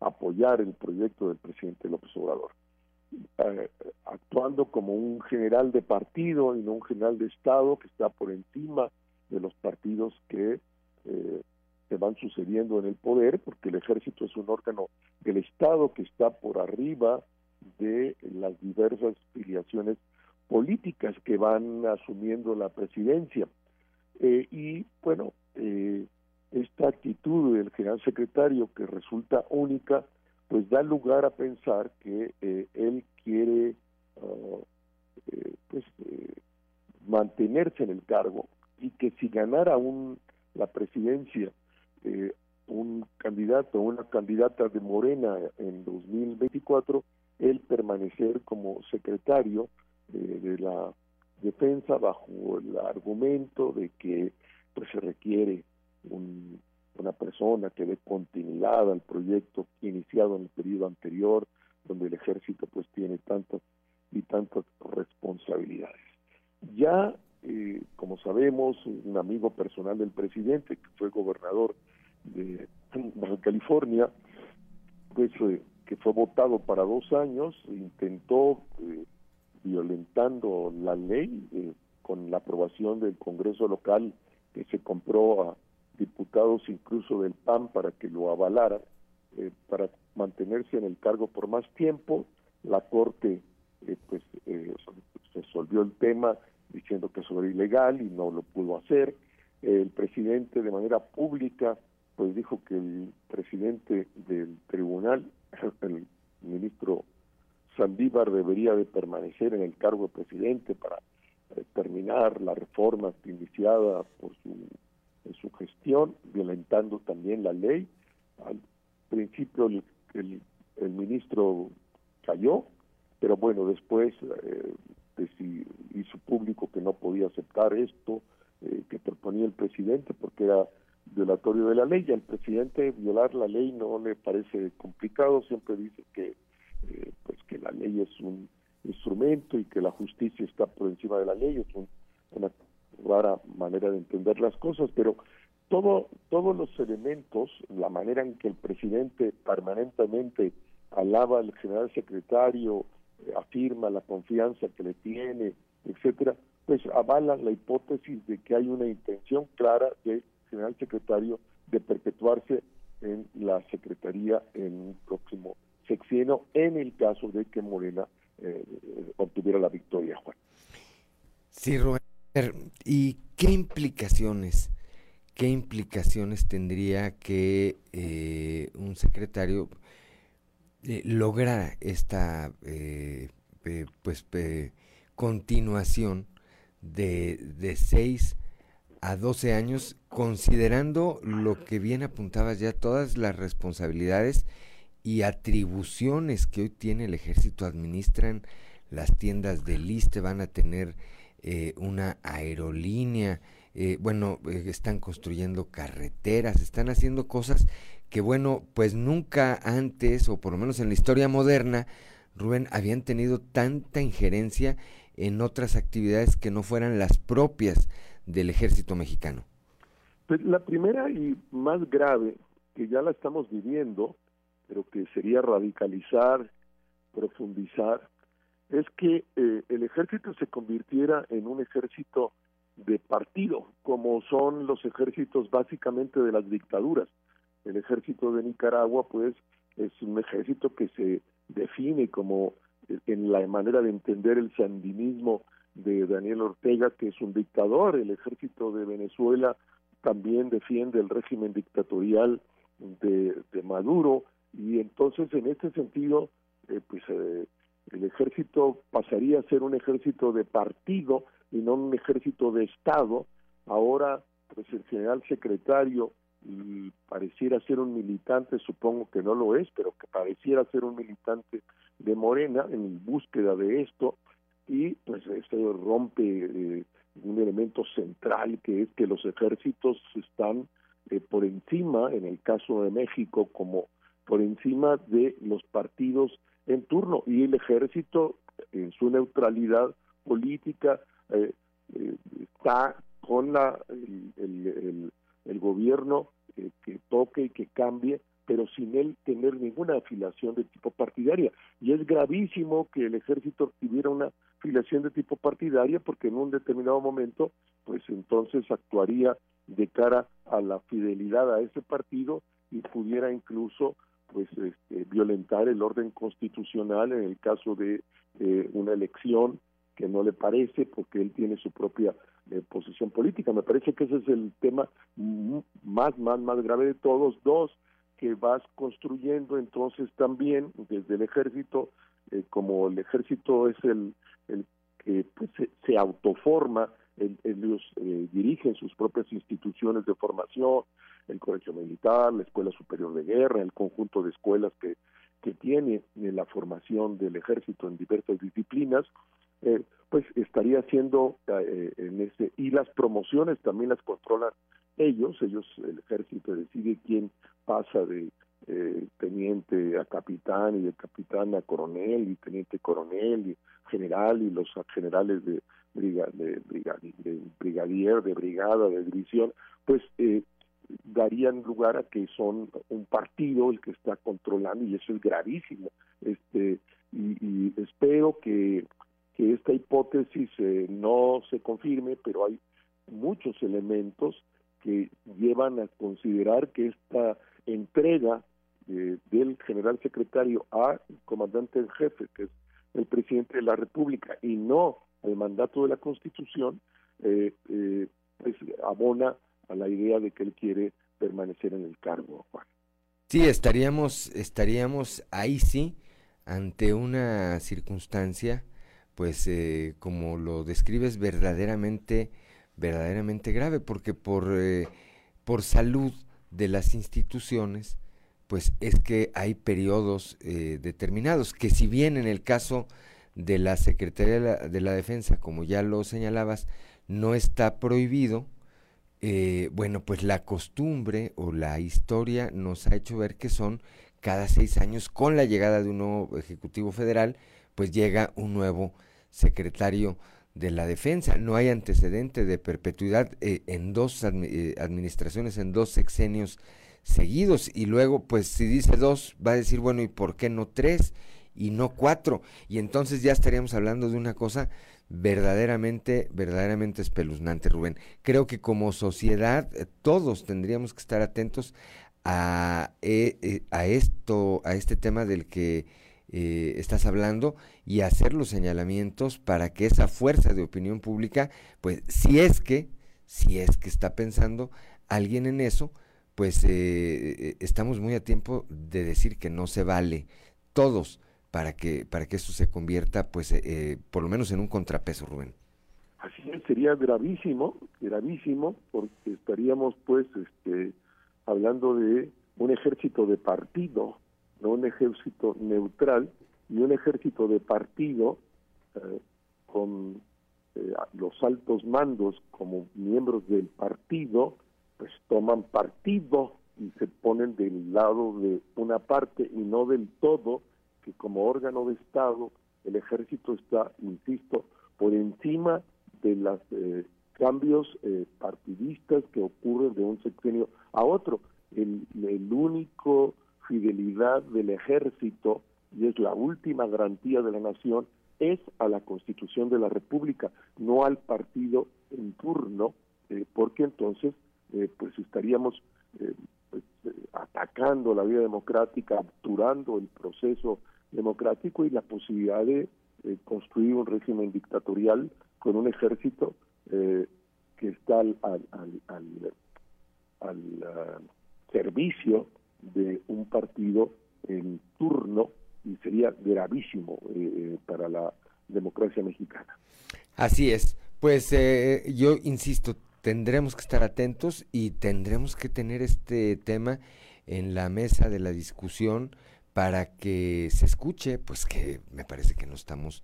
apoyar el proyecto del presidente López Obrador. Eh, actuando como un general de partido y no un general de Estado que está por encima de los partidos que eh, que van sucediendo en el poder, porque el ejército es un órgano del Estado que está por arriba de las diversas filiaciones políticas que van asumiendo la presidencia. Eh, y bueno, esta actitud del general secretario que resulta única, pues da lugar a pensar que eh, él quiere ah, pues, mantenerse en el cargo y que si ganara un, la presidencia un candidato una candidata de Morena en 2024, él permanecer como secretario de la defensa bajo el argumento de que pues se requiere una persona que dé continuidad al proyecto iniciado en el periodo anterior donde el ejército pues tiene tantas y tantas responsabilidades. Ya eh, como sabemos un amigo personal del presidente que fue gobernador de Baja California pues eh, que fue votado para dos años intentó eh, violentando la ley eh, con la aprobación del Congreso local que se compró a diputados incluso del PAN para que lo avalaran eh, para mantenerse en el cargo por más tiempo. La corte eh, pues resolvió el tema diciendo que eso era ilegal y no lo pudo hacer. El presidente de manera pública pues dijo que el presidente del tribunal el ministro Sandívar debería de permanecer en el cargo de presidente para eh, terminar la reforma iniciada por su, en su gestión, violentando también la ley. Al principio el, el, ministro cayó, pero bueno, después eh, hizo público que no podía aceptar esto eh, que proponía el presidente porque era violatorio de la ley y al presidente violar la ley no le parece complicado, siempre dice que eh, pues que la ley es un instrumento y que la justicia está por encima de la ley, es una rara manera de entender las cosas, pero todo, todos los elementos, la manera en que el presidente permanentemente alaba al general secretario, eh, afirma la confianza que le tiene, etcétera, pues avalan la hipótesis de que hay una intención clara del general secretario de perpetuarse en la secretaría en un próximo sexenio en el caso de que Morena eh, obtuviera la victoria, Juan. Sí, Rubén. ¿Y qué implicaciones, qué implicaciones tendría que eh, un secretario eh, esta pues continuación de, de 6 a 12 años, considerando lo que bien apuntabas ya, todas las responsabilidades y atribuciones que hoy tiene el ejército administran las tiendas de liste, van a tener eh, una aerolínea, eh, bueno, eh, están construyendo carreteras, están haciendo cosas que, bueno, pues nunca antes, o por lo menos en la historia moderna, Rubén, habían tenido tanta injerencia en otras actividades que no fueran las propias del ejército mexicano. Pues la primera y más grave, que ya la estamos viviendo, pero que sería radicalizar, profundizar, es que eh, el ejército se convirtiera en un ejército de partido, como son los ejércitos básicamente de las dictaduras. El ejército de Nicaragua, pues, es un ejército que se define como eh, en la manera de entender el sandinismo de Daniel Ortega, que es un dictador. El ejército de Venezuela también defiende el régimen dictatorial de, Maduro y entonces en este sentido eh, pues eh, el ejército pasaría a ser un ejército de partido y no un ejército de estado. Ahora pues el general secretario pareciera ser un militante supongo que no lo es pero que pareciera ser un militante de Morena en búsqueda de esto y pues esto rompe eh, un elemento central que es que los ejércitos están por encima en el caso de México como por encima de los partidos en turno y el ejército en su neutralidad política eh, eh, está con la el, el, gobierno eh, que toque y que cambie pero sin él tener ninguna afiliación de tipo partidaria. Y es gravísimo que el ejército tuviera una filiación de tipo partidaria, porque en un determinado momento, pues entonces actuaría de cara a la fidelidad a ese partido y pudiera incluso pues este, violentar el orden constitucional en el caso de eh, una elección que no le parece porque él tiene su propia eh, posición política. Me parece que ese es el tema más, más, más grave de todos. Dos, que vas construyendo entonces también desde el ejército, eh, como el ejército es el, el que pues, se, autoforma, ellos eh, dirigen sus propias instituciones de formación, el colegio militar, la escuela superior de guerra, el conjunto de escuelas que, que tiene la formación del ejército en diversas disciplinas, eh, pues estaría haciendo eh, en ese y las promociones también las controlan ellos ellos el ejército decide quién pasa de eh, teniente a capitán y de capitán a coronel y teniente coronel y general y los generales de, de, brigadier de brigada de división pues darían lugar a que son un partido el que está controlando y eso es gravísimo. Este y espero que que esta hipótesis eh, no se confirme, pero hay muchos elementos que llevan a considerar que esta entrega eh, del general secretario a comandante en jefe, que es el presidente de la República, y no al mandato de la Constitución, eh, pues abona a la idea de que él quiere permanecer en el cargo, Sí, estaríamos, estaríamos ahí sí ante una circunstancia pues eh, como lo describes verdaderamente verdaderamente grave porque por eh, por salud de las instituciones pues es que hay periodos eh, determinados que si bien en el caso de la Secretaría de la, de la Defensa como ya lo señalabas no está prohibido bueno pues la costumbre o la historia nos ha hecho ver que son cada seis años con la llegada de un nuevo ejecutivo federal pues llega un nuevo secretario de la defensa. No hay antecedente de perpetuidad eh, en dos eh, administraciones, en dos sexenios seguidos. Y luego, pues si dice dos, va a decir, bueno, ¿y por qué no tres y no cuatro? Y entonces ya estaríamos hablando de una cosa verdaderamente, verdaderamente espeluznante, Rubén. Creo que como sociedad eh, todos tendríamos que estar atentos a, a esto, a este tema del que eh, estás hablando y hacer los señalamientos para que esa fuerza de opinión pública, pues si es que, si es que está pensando alguien en eso, pues eh, eh, estamos muy a tiempo de decir que no se vale todos para que para que eso se convierta pues por lo menos en un contrapeso Rubén. Así sería gravísimo gravísimo porque estaríamos pues este hablando de un ejército de partido no un ejército neutral y un ejército de partido eh, con eh, los altos mandos como miembros del partido, pues toman partido y se ponen del lado de una parte y no del todo, que como órgano de Estado el ejército está, insisto, por encima de los eh, cambios partidistas que ocurren de un sexenio a otro. El, el único fidelidad del ejército, y es la última garantía de la nación, es a la constitución de la República, no al partido en turno, eh, porque entonces eh, pues estaríamos eh, pues, atacando la vida democrática, capturando el proceso democrático y la posibilidad de construir un régimen dictatorial con un ejército que está al, al, al, ah, servicio de un partido en turno y sería gravísimo eh, eh, para la democracia mexicana. Así es. Pues eh, yo insisto, tendremos que estar atentos y tendremos que tener este tema en la mesa de la discusión para que se escuche, pues que me parece que no estamos,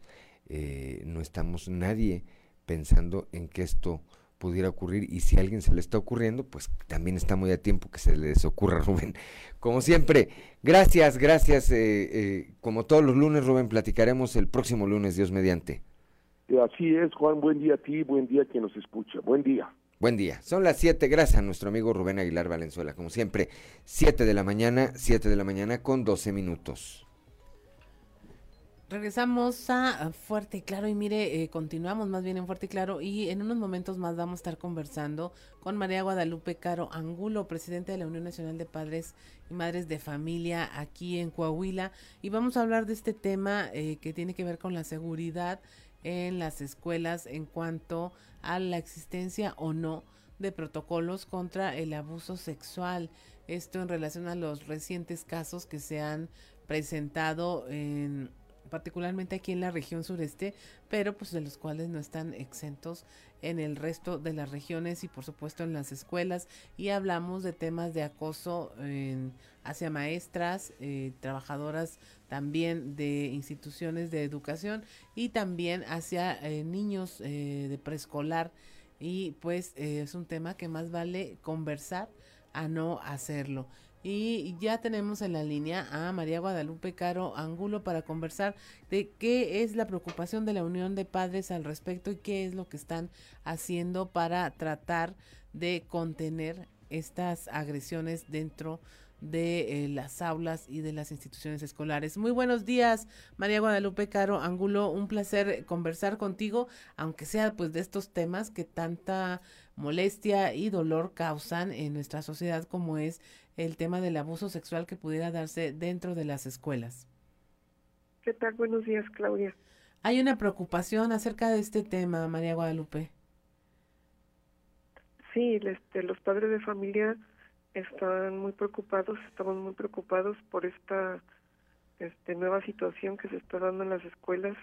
no estamos nadie pensando en que esto pudiera ocurrir y si a alguien se le está ocurriendo, pues también está muy a tiempo que se les ocurra, Rubén. Como siempre, gracias, gracias. Eh, eh, como todos los lunes, Rubén, platicaremos el próximo lunes, Dios mediante. Así es, Juan, buen día a ti, buen día a quien nos escucha, buen día. Buen día. Son las 7, gracias a nuestro amigo Rubén Aguilar Valenzuela. Como siempre, 7 de la mañana, 7 de la mañana con 12 minutos. Regresamos a Fuerte y Claro y mire, eh, continuamos más bien en Fuerte y Claro y en unos momentos más vamos a estar conversando con María Guadalupe Caro Angulo, presidente de la Unión Nacional de Padres y Madres de Familia aquí en Coahuila y vamos a hablar de este tema eh, que tiene que ver con la seguridad en las escuelas en cuanto a la existencia o no de protocolos contra el abuso sexual. Esto en relación a los recientes casos que se han presentado en particularmente aquí en la región sureste, pero pues de los cuales no están exentos en el resto de las regiones y por supuesto en las escuelas y hablamos de temas de acoso hacia maestras, eh, trabajadoras también de instituciones de educación y también hacia eh, niños eh, de preescolar y pues es un tema que más vale conversar a no hacerlo. Y ya tenemos en la línea a María Guadalupe Caro Angulo para conversar de qué es la preocupación de la Unión de Padres al respecto y qué es lo que están haciendo para tratar de contener estas agresiones dentro de eh, las aulas y de las instituciones escolares. Muy buenos días, María Guadalupe Caro Angulo, un placer conversar contigo, aunque sea pues de estos temas que tanta molestia y dolor causan en nuestra sociedad como es el tema del abuso sexual que pudiera darse dentro de las escuelas. ¿Qué tal? Buenos días, Claudia. Hay una preocupación acerca de este tema, María Guadalupe. Sí, este, los padres de familia están muy preocupados, estamos muy preocupados por esta este, nueva situación que se está dando en las escuelas,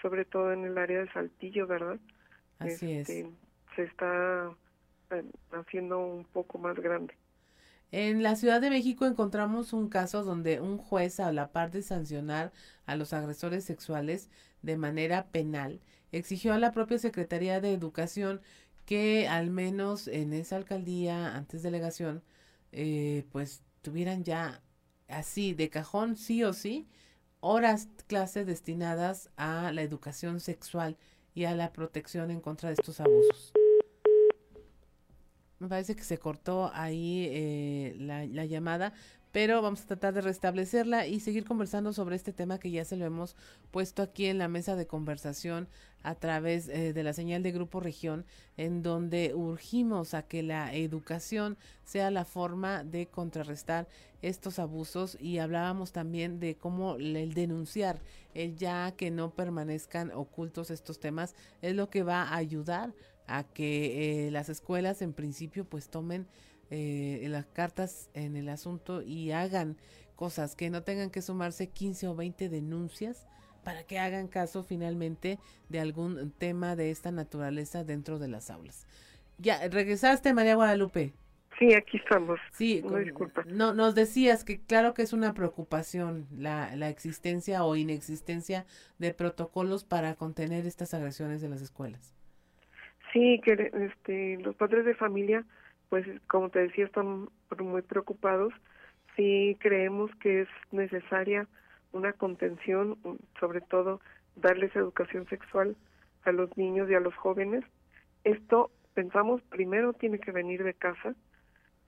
sobre todo en el área de Saltillo, ¿verdad? Así es. Este, se está eh, haciendo un poco más grande. En la Ciudad de México encontramos un caso donde un juez, a la par de sancionar a los agresores sexuales de manera penal, exigió a la propia Secretaría de Educación que al menos en esa alcaldía, antes delegación, eh, pues tuvieran ya así de cajón, sí o sí, horas clases destinadas a la educación sexual y a la protección en contra de estos abusos. Me parece que se cortó ahí eh, la, la, llamada, pero vamos a tratar de restablecerla y seguir conversando sobre este tema que ya se lo hemos puesto aquí en la mesa de conversación a través eh, de la señal de Grupo Región, en donde urgimos a que la educación sea la forma de contrarrestar estos abusos. Y hablábamos también de cómo el denunciar, el ya que no permanezcan ocultos estos temas, es lo que va a ayudar a que eh, las escuelas en principio pues tomen eh, las cartas en el asunto y hagan cosas que no tengan que sumarse 15 o 20 denuncias para que hagan caso finalmente de algún tema de esta naturaleza dentro de las aulas. Ya, regresaste María Guadalupe. Sí, aquí estamos. Sí, no, nos decías que claro que es una preocupación la, la existencia o inexistencia de protocolos para contener estas agresiones en las escuelas. Sí, que este, los padres de familia, pues como te decía, están muy preocupados. Sí creemos que es necesaria una contención, sobre todo darles educación sexual a los niños y a los jóvenes. Esto pensamos primero tiene que venir de casa.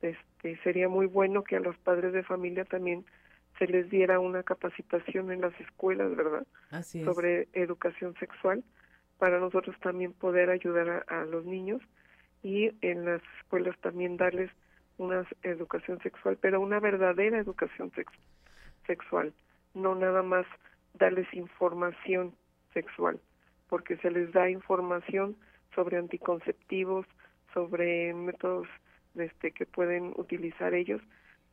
Este sería muy bueno que a los padres de familia también se les diera una capacitación en las escuelas, ¿verdad? Así Sobre educación sexual para nosotros también poder ayudar a, los niños y en las escuelas también darles una educación sexual, pero una verdadera educación sexual, no nada más darles información sexual, porque se les da información sobre anticonceptivos, sobre métodos este, que pueden utilizar ellos,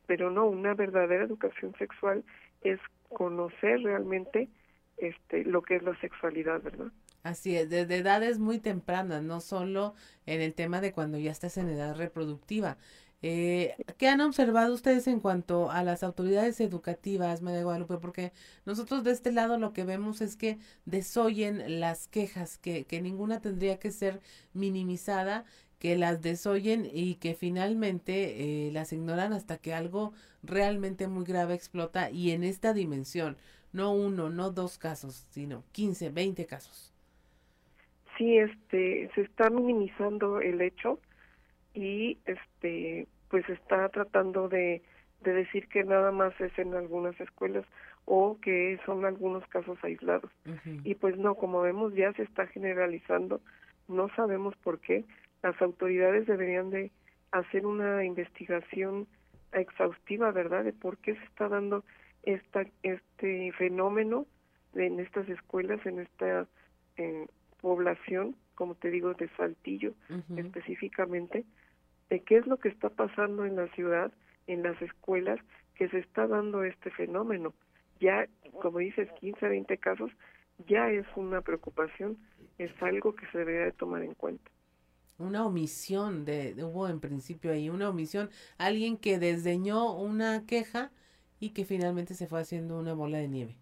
pero no, una verdadera educación sexual es conocer realmente este, lo que es la sexualidad, ¿verdad? Así es, desde edades muy tempranas, no solo en el tema de cuando ya estás en edad reproductiva. Eh, ¿Qué han observado ustedes en cuanto a las autoridades educativas, María Guadalupe? Porque nosotros de este lado lo que vemos es que desoyen las quejas, que, que ninguna tendría que ser minimizada, que las desoyen y que finalmente eh, las ignoran hasta que algo realmente muy grave explota y en esta dimensión, no uno, no dos casos, sino 15, 20 casos sí este se está minimizando el hecho y este pues está tratando de, de decir que nada más es en algunas escuelas o que son algunos casos aislados. Y pues no, como vemos ya se está generalizando, no sabemos por qué. Las autoridades deberían de hacer una investigación exhaustiva, ¿verdad?, de por qué se está dando esta, este fenómeno en estas escuelas, en esta población, como te digo, de Saltillo específicamente, de qué es lo que está pasando en la ciudad, en las escuelas, que se está dando este fenómeno. Ya, como dices, 15, 20 casos, ya es una preocupación, es algo que se debería de tomar en cuenta. Una omisión, de, hubo en principio ahí una omisión, alguien que desdeñó una queja y que finalmente se fue haciendo una bola de nieve.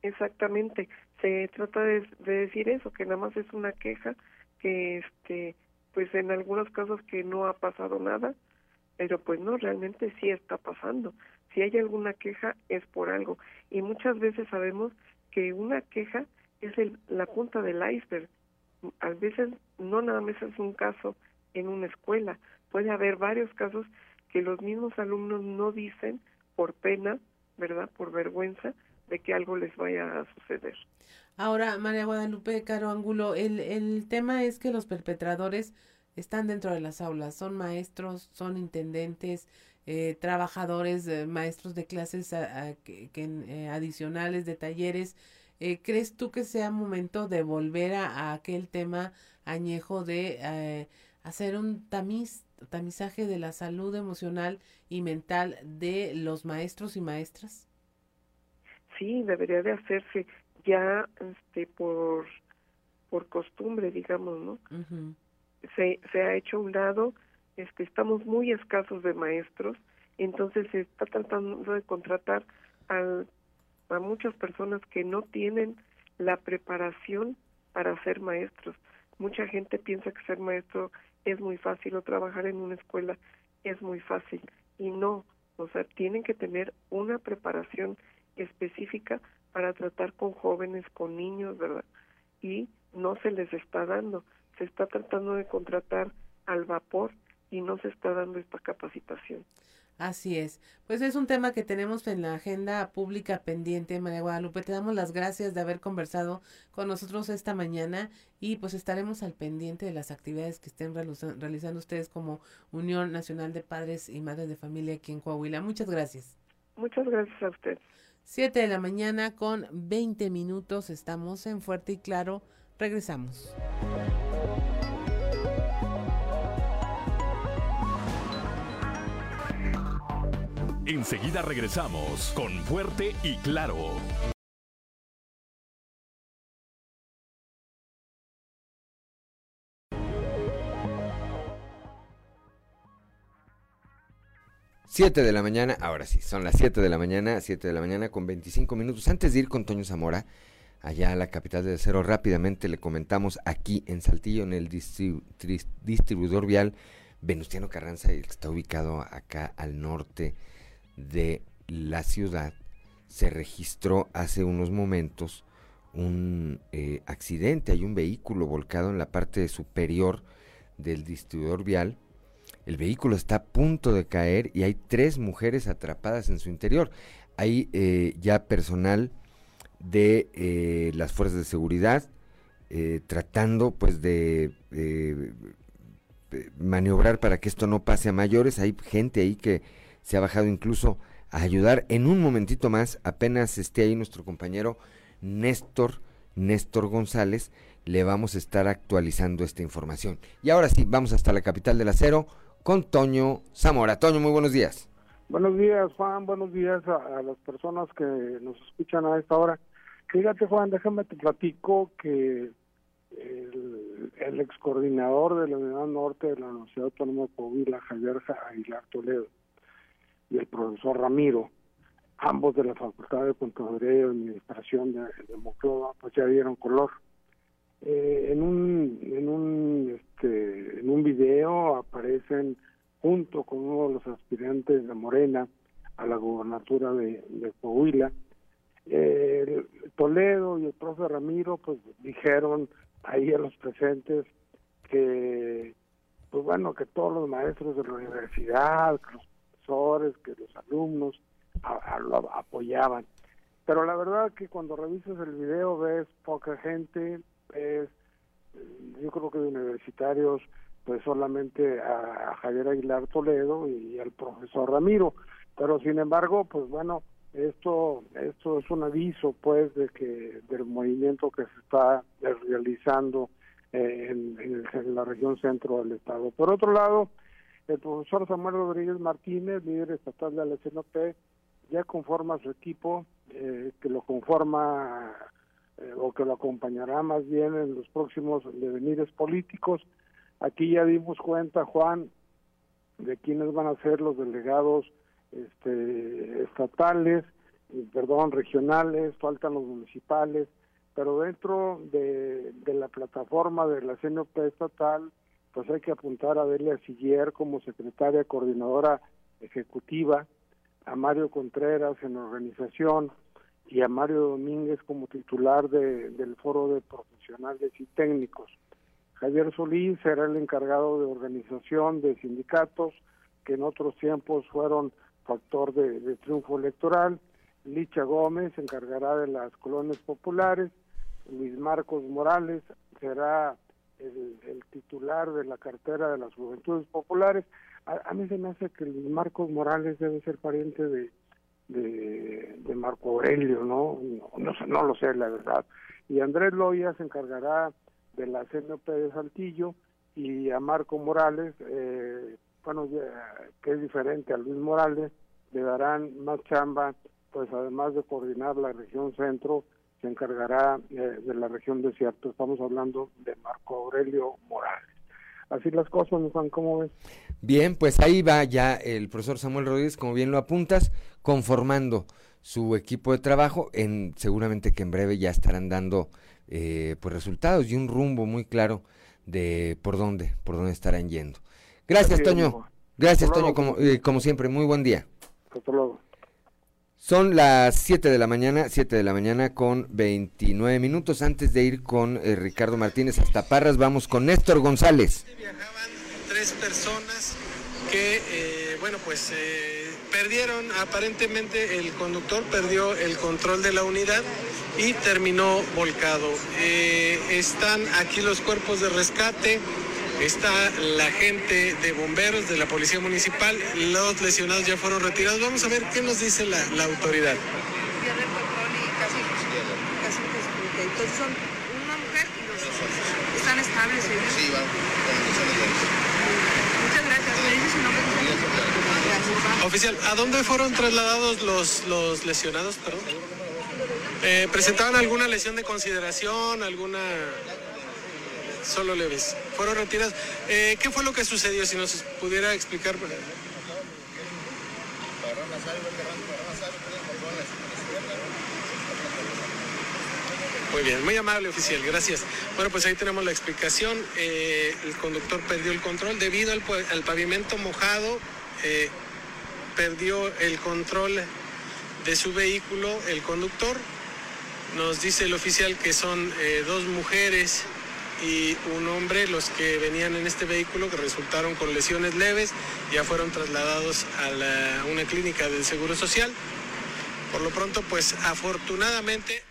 Exactamente, se trata de, de decir eso, que nada más es una queja, que este, pues en algunos casos que no ha pasado nada, pero pues no, realmente sí está pasando. Si hay alguna queja es por algo y muchas veces sabemos que una queja es el, la punta del iceberg. A veces no nada más es un caso en una escuela, puede haber varios casos que los mismos alumnos no dicen por pena, ¿verdad? Por vergüenza de que algo les vaya a suceder. Ahora, María Guadalupe Caro Angulo, el, el tema es que los perpetradores están dentro de las aulas, son maestros, son intendentes, eh, trabajadores, eh, maestros de clases que, eh, adicionales, de talleres. ¿Crees tú que sea momento de volver a, aquel tema añejo de hacer un tamiz, tamizaje de la salud emocional y mental de los maestros y maestras? Sí, debería de hacerse ya este por por costumbre, digamos, ¿no? Se, se ha hecho a un lado, este, estamos muy escasos de maestros, entonces se está tratando de contratar a, a muchas personas que no tienen la preparación para ser maestros. Mucha gente piensa que ser maestro es muy fácil o trabajar en una escuela es muy fácil y no, o sea, tienen que tener una preparación específica para tratar con jóvenes, con niños, ¿verdad? Y no se les está dando, se está tratando de contratar al vapor y no se está dando esta capacitación. Así es. Pues es un tema que tenemos en la agenda pública pendiente, María Guadalupe. Te damos las gracias de haber conversado con nosotros esta mañana y pues estaremos al pendiente de las actividades que estén realizando ustedes como Unión Nacional de Padres y Madres de Familia aquí en Coahuila. Muchas gracias. Muchas gracias a usted. Siete de la mañana con 20 minutos. Estamos en Fuerte y Claro. Regresamos. Enseguida regresamos con Fuerte y Claro. Siete de la mañana, ahora sí, son las siete de la mañana, siete de la mañana con 25 minutos. Antes de ir con Toño Zamora, allá a la capital de Cero, rápidamente le comentamos aquí en Saltillo, en el distribuidor vial Venustiano Carranza, que está ubicado acá al norte de la ciudad, se registró hace unos momentos un eh, accidente. Hay un vehículo volcado en la parte superior del distribuidor vial el vehículo está a punto de caer y hay tres mujeres atrapadas en su interior. Hay eh, ya personal de eh, las fuerzas de seguridad eh, tratando pues de maniobrar para que esto no pase a mayores. Hay gente ahí que se ha bajado incluso a ayudar. En un momentito más, apenas esté ahí nuestro compañero Néstor, Néstor González, le vamos a estar actualizando esta información. Y ahora sí, vamos hasta la capital del acero con Toño Zamora. Toño, muy buenos días. Buenos días, Juan. Buenos días a, las personas que nos escuchan a esta hora. Fíjate, Juan, déjame te platico que el, ex coordinador de la Unidad Norte de la Universidad Autónoma de Coahuila, Javier Aguilar Toledo, y el profesor Ramiro, ambos de la Facultad de Contaduría y Administración de, de pues ya dieron color eh, en un en un este en un video aparecen junto con uno de los aspirantes de Morena a la gobernatura de, Coahuila. Toledo y el profe Ramiro pues dijeron ahí a los presentes que pues bueno que todos los maestros de la universidad que los profesores que los alumnos lo apoyaban. Pero la verdad que cuando revisas el video ves poca gente, ves, yo creo que de universitarios, pues solamente a, Javier Aguilar Toledo y al profesor Ramiro, pero sin embargo, pues bueno, esto esto es un aviso pues de que del movimiento que se está realizando eh, en, en, la región centro del estado. Por otro lado, el profesor Samuel Rodríguez Martínez, líder estatal de la CNP, ya conforma su equipo, eh, que lo conforma eh, o que lo acompañará más bien en los próximos devenires políticos. Aquí ya dimos cuenta, Juan, de quiénes van a ser los delegados este, estatales, perdón, regionales, faltan los municipales, pero dentro de, la plataforma de la CNP estatal, pues hay que apuntar a Delia Siller como secretaria coordinadora ejecutiva, a Mario Contreras en organización y a Mario Domínguez como titular de, del foro de profesionales y técnicos. Javier Solís será el encargado de organización de sindicatos que en otros tiempos fueron factor de, triunfo electoral. Licha Gómez se encargará de las colonias populares. Luis Marcos Morales será el, titular de la cartera de las juventudes populares a, mí se me hace que Marcos Morales debe ser pariente de, de, Marco Aurelio, ¿no? No, no, lo sé, la verdad. Y Andrés Loya se encargará de la CNP de Saltillo y a Marco Morales, eh, bueno, que es diferente a Luis Morales, le darán más chamba, pues además de coordinar la región centro, se encargará eh, de la región desierto. Estamos hablando de Marco Aurelio Morales así las cosas, Juan, ¿cómo ves? Bien, pues ahí va ya el profesor Samuel Rodríguez, como bien lo apuntas, conformando su equipo de trabajo, en seguramente que en breve ya estarán dando eh, pues resultados y un rumbo muy claro de por dónde, por dónde estarán yendo. Gracias, Toño. Gracias, Toño, como, eh, como siempre, muy buen día. Hasta luego. Son las 7 de la mañana, 7 de la mañana con 29 minutos. Antes de ir con eh, Ricardo Martínez hasta Parras, vamos con Néstor González. Viajaban tres personas que, eh, bueno, pues eh, perdieron, aparentemente el conductor perdió el control de la unidad y terminó volcado. están aquí los cuerpos de rescate está la gente de bomberos, de la policía municipal, los lesionados ya fueron retirados. Vamos a ver qué nos dice la, la autoridad. casi, casi Entonces son una mujer y dos. ¿Están estables ellos? Sí, van Muchas gracias. ¿Me dice su nombre? Gracias. Oficial, ¿a dónde fueron trasladados los, los lesionados? Perdón. Eh, ¿Presentaban alguna lesión de consideración, alguna solo leves. Fueron retirados. Eh, ¿Qué fue lo que sucedió? Si nos pudiera explicar. Muy bien, muy amable oficial, gracias. Bueno, pues ahí tenemos la explicación. Eh, el conductor perdió el control debido al, pavimento mojado. Eh, perdió el control de su vehículo, el conductor. Nos dice el oficial que son dos mujeres y un hombre, los que venían en este vehículo, que resultaron con lesiones leves, ya fueron trasladados a una clínica del Seguro Social. Por lo pronto, pues afortunadamente...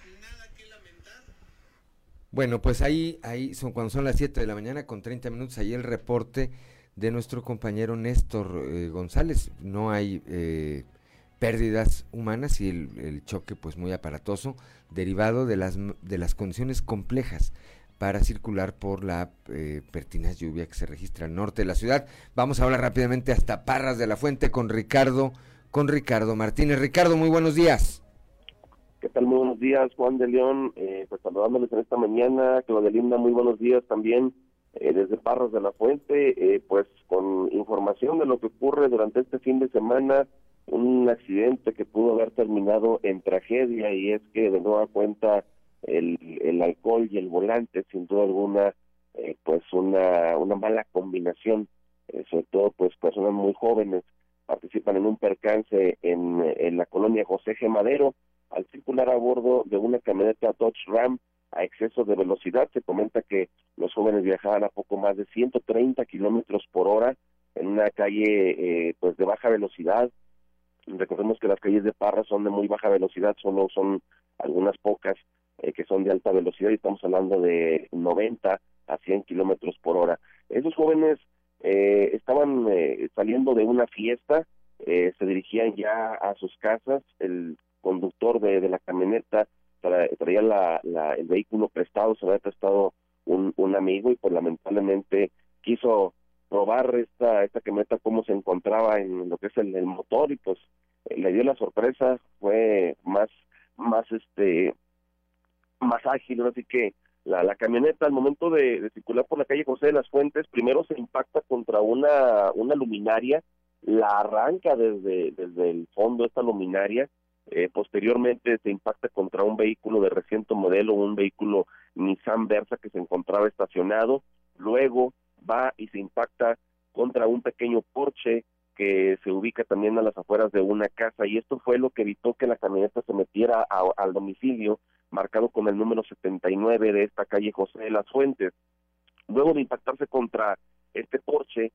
Bueno, pues ahí, ahí son cuando son las 7 de la mañana con 30 minutos, ahí el reporte de nuestro compañero Néstor eh, González. No hay eh, pérdidas humanas y el, el, choque pues muy aparatoso derivado de las, de las condiciones complejas para circular por la eh, pertinaz lluvia que se registra al norte de la ciudad. Vamos a hablar rápidamente hasta Parras de la Fuente con Ricardo, con Ricardo Martínez. Ricardo, muy buenos días. ¿Qué tal? Muy buenos días, Juan de León. Eh, pues saludándoles en esta mañana. Claudia Linda, muy buenos días también eh, desde Parras de la Fuente. pues con información de lo que ocurre durante este fin de semana, un accidente que pudo haber terminado en tragedia y es que de nueva cuenta el, el alcohol y el volante, sin duda alguna, eh, pues una, una mala combinación, eh, sobre todo pues personas muy jóvenes participan en un percance en, en la colonia José G. Madero al circular a bordo de una camioneta Dodge Ram a exceso de velocidad. Se comenta que los jóvenes viajaban a poco más de 130 kilómetros por hora en una calle eh, pues de baja velocidad Recordemos que las calles de Parra son de muy baja velocidad, solo son algunas pocas eh, que son de alta velocidad y estamos hablando de 90 a 100 kilómetros por hora. Esos jóvenes eh, estaban eh, saliendo de una fiesta, eh, se dirigían ya a sus casas, el conductor de, de la camioneta traía la, la, el vehículo prestado, se había prestado un, un amigo y pues lamentablemente quiso probar esta, esta camioneta cómo se encontraba en lo que es el, el motor y pues eh, le dio la sorpresa, fue más, más este, más ágil, así que la, camioneta al momento de, de, circular por la calle José de las Fuentes, primero se impacta contra una, una luminaria, la arranca desde, desde el fondo esta luminaria, eh, posteriormente se impacta contra un vehículo de reciente modelo, un vehículo Nissan Versa que se encontraba estacionado, luego va y se impacta contra un pequeño Porsche que se ubica también a las afueras de una casa y esto fue lo que evitó que la camioneta se metiera a, al domicilio marcado con el número 79 de esta calle José de las Fuentes. Luego de impactarse contra este Porsche,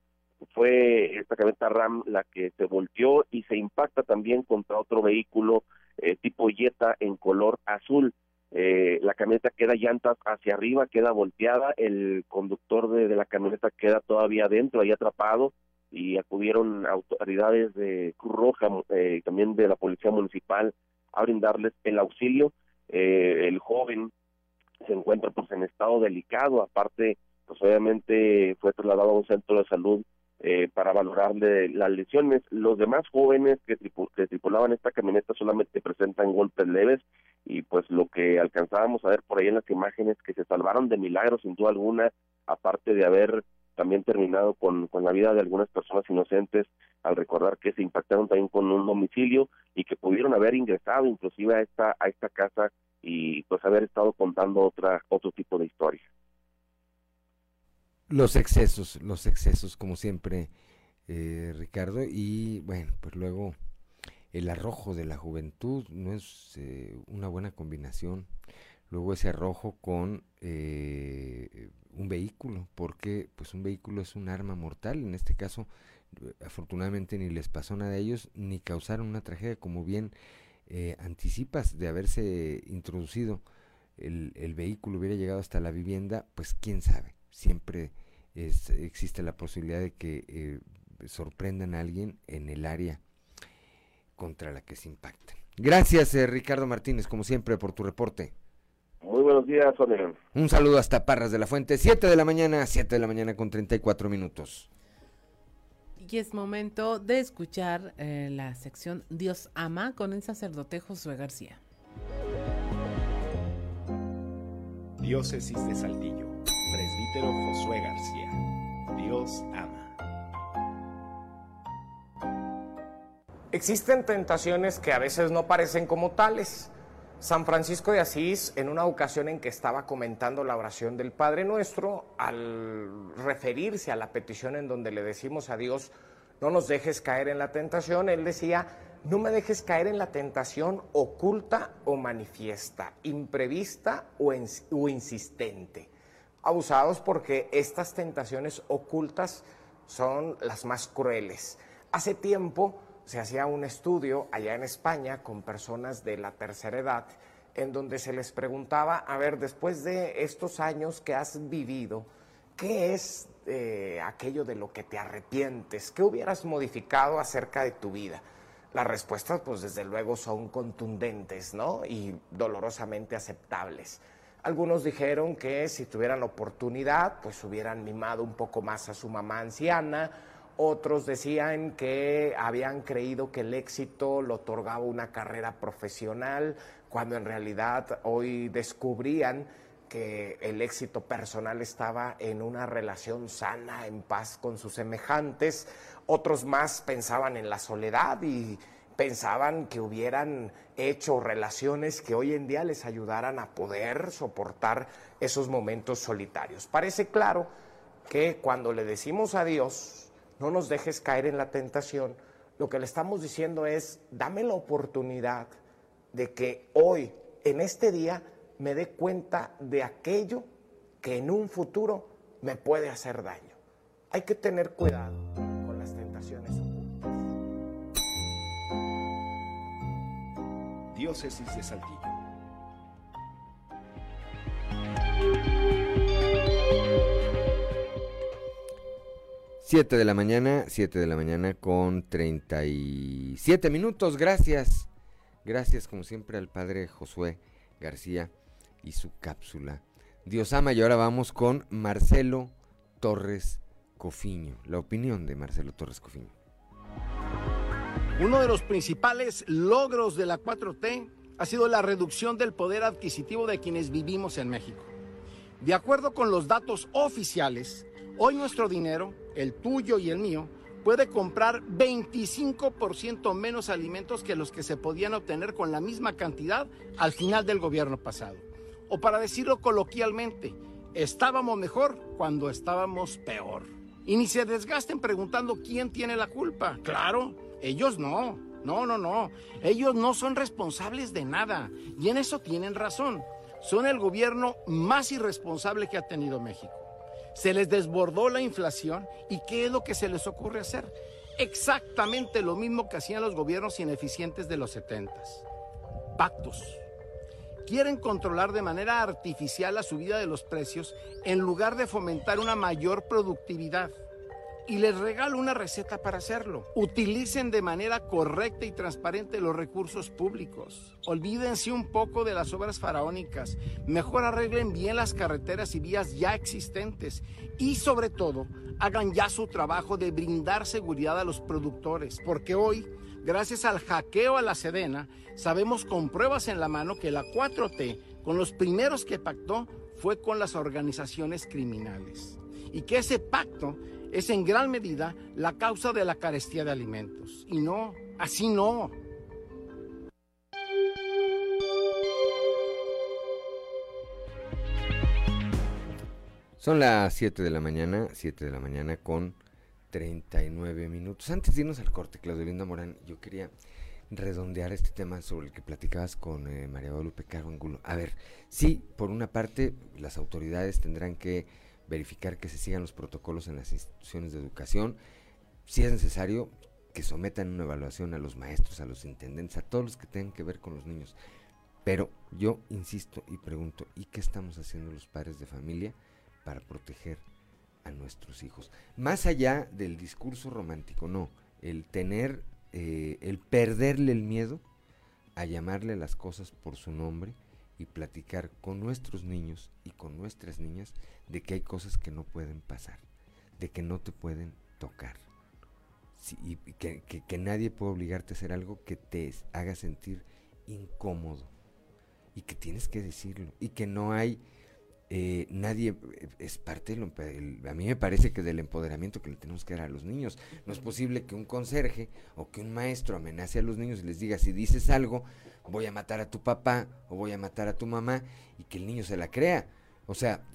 fue esta camioneta RAM la que se volteó y se impacta también contra otro vehículo eh, tipo Jetta en color azul. Eh, la camioneta queda llantas hacia arriba, queda volteada, el conductor de, de la camioneta queda todavía adentro, ahí atrapado, y acudieron autoridades de Cruz Roja eh, también de la Policía Municipal a brindarles el auxilio. Eh, el joven se encuentra pues en estado delicado, aparte pues obviamente fue trasladado a un centro de salud eh, para valorarle las lesiones. Los demás jóvenes que, que tripulaban esta camioneta solamente presentan golpes leves y pues lo que alcanzábamos a ver por ahí en las imágenes que se salvaron de milagro sin duda alguna, aparte de haber también terminado con, con la vida de algunas personas inocentes al recordar que se impactaron también con un domicilio y que pudieron haber ingresado inclusive a esta a esta casa y pues haber estado contando otra otro tipo de historia. Los excesos, los excesos como siempre eh, Ricardo y bueno, pues luego el arrojo de la juventud no es eh, una buena combinación. Luego ese arrojo con eh, un vehículo, porque pues un vehículo es un arma mortal. En este caso, afortunadamente ni les pasó nada a ellos, ni causaron una tragedia, como bien eh, anticipas de haberse introducido el, el, vehículo, hubiera llegado hasta la vivienda, pues quién sabe. Siempre existe la posibilidad de que eh, sorprendan a alguien en el área contra la que se impacten. Gracias, eh, Ricardo Martínez, como siempre, por tu reporte. Muy buenos días, Sonia. Un saludo hasta Parras de la Fuente, 7 de la mañana, 7 de la mañana con 34 minutos. Y es momento de escuchar eh, la sección Dios ama con el sacerdote Josué García. Diócesis de Saltillo, presbítero Josué García. Dios ama. Existen tentaciones que a veces no parecen como tales San Francisco de Asís, en una ocasión en que estaba comentando la oración del Padre Nuestro, al referirse a la petición en donde le decimos a Dios, no nos dejes caer en la tentación, él decía, no me dejes caer en la tentación oculta o manifiesta, imprevista o, en, o insistente. Abusados porque estas tentaciones ocultas son las más crueles. Hace tiempo, se hacía un estudio allá en España con personas de la tercera edad en donde se les preguntaba, a ver, después de estos años que has vivido, ¿qué es eh, aquello de lo que te arrepientes? ¿Qué hubieras modificado acerca de tu vida? Las respuestas, pues desde luego, son contundentes, ¿no? Y dolorosamente aceptables. Algunos dijeron que si tuvieran oportunidad, pues hubieran mimado un poco más a su mamá anciana, otros decían que habían creído que el éxito lo otorgaba una carrera profesional, cuando en realidad hoy descubrían que el éxito personal estaba en una relación sana, en paz con sus semejantes. Otros más pensaban en la soledad y pensaban que hubieran hecho relaciones que hoy en día les ayudaran a poder soportar esos momentos solitarios. Parece claro que cuando le decimos a Dios, no nos dejes caer en la tentación, lo que le estamos diciendo es, dame la oportunidad de que hoy, en este día, me dé cuenta de aquello que en un futuro me puede hacer daño. Hay que tener cuidado con las tentaciones ocultas. Diócesis de Saltillo. Siete de la mañana, siete de la mañana con treinta y siete minutos. Gracias. Gracias como siempre al padre Josué García y su cápsula. Dios ama y ahora vamos con Marcelo Torres Cofiño. La opinión de Marcelo Torres Cofiño. Uno de los principales logros de la 4T ha sido la reducción del poder adquisitivo de quienes vivimos en México. De acuerdo con los datos oficiales, hoy nuestro dinero, el tuyo y el mío, puede comprar 25% menos alimentos que los que se podían obtener con la misma cantidad al final del gobierno pasado. O para decirlo coloquialmente, estábamos mejor cuando estábamos peor. Y ni se desgasten preguntando quién tiene la culpa. Claro, ellos no. No, no, no. Ellos no son responsables de nada. Y en eso tienen razón. Son el gobierno más irresponsable que ha tenido México. Se les desbordó la inflación y ¿qué es lo que se les ocurre hacer? Exactamente lo mismo que hacían los gobiernos ineficientes de los 70. Pactos. Quieren controlar de manera artificial la subida de los precios en lugar de fomentar una mayor productividad. Y les regalo una receta para hacerlo. Utilicen de manera correcta y transparente los recursos públicos. Olvídense un poco de las obras faraónicas. Mejor arreglen bien las carreteras y vías ya existentes. Y sobre todo, hagan ya su trabajo de brindar seguridad a los productores. Porque hoy, gracias al hackeo a la Sedena, sabemos con pruebas en la mano que la 4T, con los primeros que pactó, fue con las organizaciones criminales. Y que ese pacto es en gran medida la causa de la carestía de alimentos. Y no, así no. Son las 7 de la mañana, 7 de la mañana con 39 minutos. Antes de irnos al corte, Claudio Linda Morán, yo quería redondear este tema sobre el que platicabas con eh, María Guadalupe Caro Angulo. A ver, sí, por una parte, las autoridades tendrán que verificar que se sigan los protocolos en las instituciones de educación. Si es necesario, que sometan una evaluación a los maestros, a los intendentes, a todos los que tengan que ver con los niños. Pero yo insisto y pregunto, ¿y qué estamos haciendo los padres de familia para proteger a nuestros hijos? Más allá del discurso romántico, no, el tener, eh, el perderle el miedo a llamarle las cosas por su nombre y platicar con nuestros niños y con nuestras niñas de que hay cosas que no pueden pasar, de que no te pueden tocar. y que, nadie puede obligarte a hacer algo que te haga sentir incómodo y que tienes que decirlo y que no hay eh, nadie eh, es parte del, a mí me parece que del empoderamiento que le tenemos que dar a los niños. No es posible que un conserje o que un maestro amenace a los niños y les diga si dices algo voy a matar a tu papá o voy a matar a tu mamá y que el niño se la crea. O sea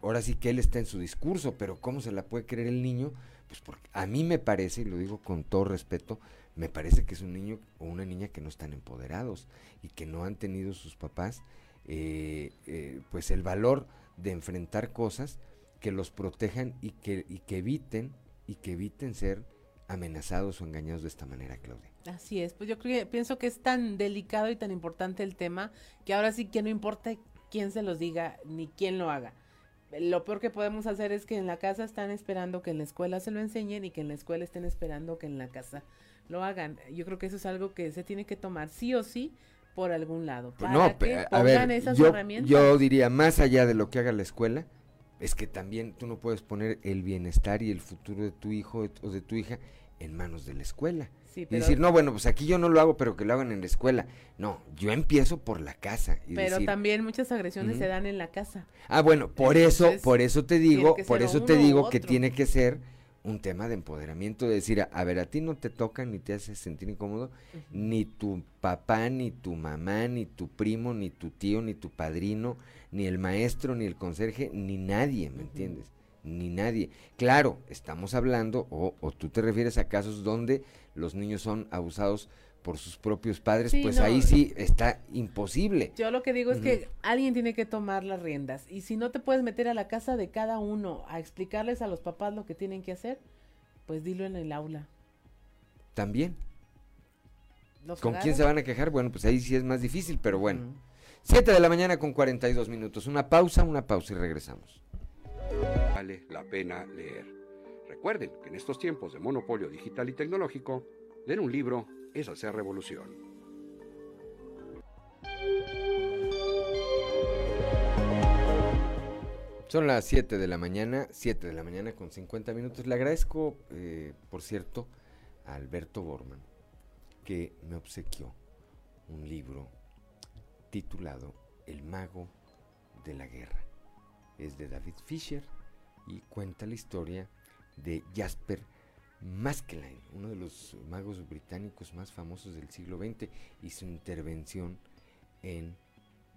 ahora sí que él está en su discurso, pero ¿cómo se la puede creer el niño? Pues porque a mí me parece, y lo digo con todo respeto, me parece que es un niño o una niña que no están empoderados y que no han tenido sus papás eh, eh, pues el valor de enfrentar cosas que los protejan y que, y que eviten y que eviten ser amenazados o engañados de esta manera, Claudia. Así es, pues yo creo pienso que es tan delicado y tan importante el tema que ahora sí que no importa quién se los diga ni quién lo haga lo peor que podemos hacer es que en la casa están esperando que en la escuela se lo enseñen y que en la escuela estén esperando que en la casa lo hagan. Yo creo que eso es algo que se tiene que tomar sí o sí por algún lado. Pues no, que a ver, esas yo, herramientas. yo diría, más allá de lo que haga la escuela, es que también tú no puedes poner el bienestar y el futuro de tu hijo o de tu hija en manos de la escuela y decir, no, bueno, pues aquí yo no lo hago, pero que lo hagan en la escuela. No, yo empiezo por la casa. pero también muchas agresiones se dan en la casa. Ah, bueno, por eso, por eso te digo, por eso te digo que tiene que ser un tema de empoderamiento, de decir, a, ver, a ti no te toca ni te hace sentir incómodo, ni tu papá, ni tu mamá, ni tu primo, ni tu tío, ni tu padrino, ni el maestro, ni el conserje, ni nadie, ¿me entiendes? Ni nadie. Claro, estamos hablando, o, o tú te refieres a casos donde los niños son abusados por sus propios padres, pues ahí sí está imposible. Yo lo que digo es que alguien tiene que tomar las riendas y si no te puedes meter a la casa de cada uno a explicarles a los papás lo que tienen que hacer, pues dilo en el aula. También. ¿Con quién se van a quejar? Bueno, pues ahí sí es más difícil, pero bueno. 7 de la mañana con 42 minutos. Una pausa, una pausa y regresamos. Vale la pena leer. Recuerden que en estos tiempos de monopolio digital y tecnológico, leer un libro es hacer revolución. Son las 7 de la mañana, 7 de la mañana con 50 minutos. Le agradezco, eh, por cierto, a Alberto Borman que me obsequió un libro titulado El mago de la guerra. Es de David Fisher y cuenta la historia de Jasper Maskelyne, uno de los magos británicos más famosos del siglo XX y su intervención en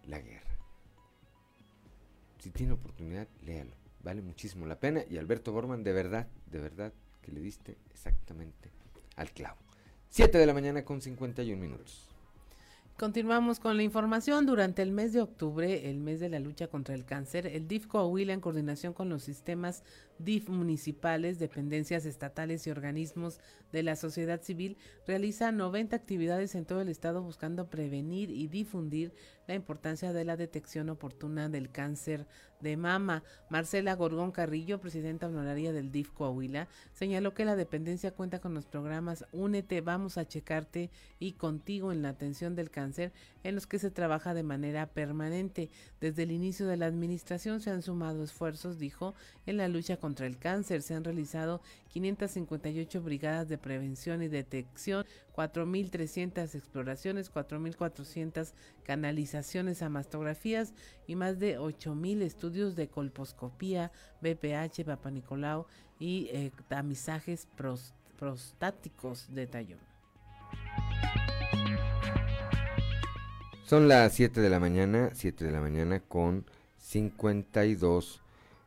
la guerra. Si tiene oportunidad, léalo. Vale muchísimo la pena y Alberto Borman, de verdad, de verdad que le diste exactamente al clavo. 7 de la mañana con 51 minutos. Continuamos con la información. Durante el mes de octubre, el mes de la lucha contra el cáncer, el DIF Coahuila, en coordinación con los sistemas DIF municipales, dependencias estatales y organismos de la sociedad civil, realiza 90 actividades en todo el estado buscando prevenir y difundir la importancia de la detección oportuna del cáncer de mama. Marcela Gorgón Carrillo, presidenta honoraria del DIF Coahuila, señaló que la dependencia cuenta con los programas Únete, Vamos a Checarte y Contigo en la atención del cáncer, en los que se trabaja de manera permanente. Desde el inicio de la administración se han sumado esfuerzos, dijo, en la lucha contra el cáncer. Se han realizado 558 brigadas de prevención y detección, 4.300 exploraciones, 4.400 canalizaciones a mastografías y más de 8.000 estudios de colposcopía, BPH, Papanicolau y eh, tamizajes prostáticos de tallón. Son las 7 de la mañana, 7 de la mañana con 52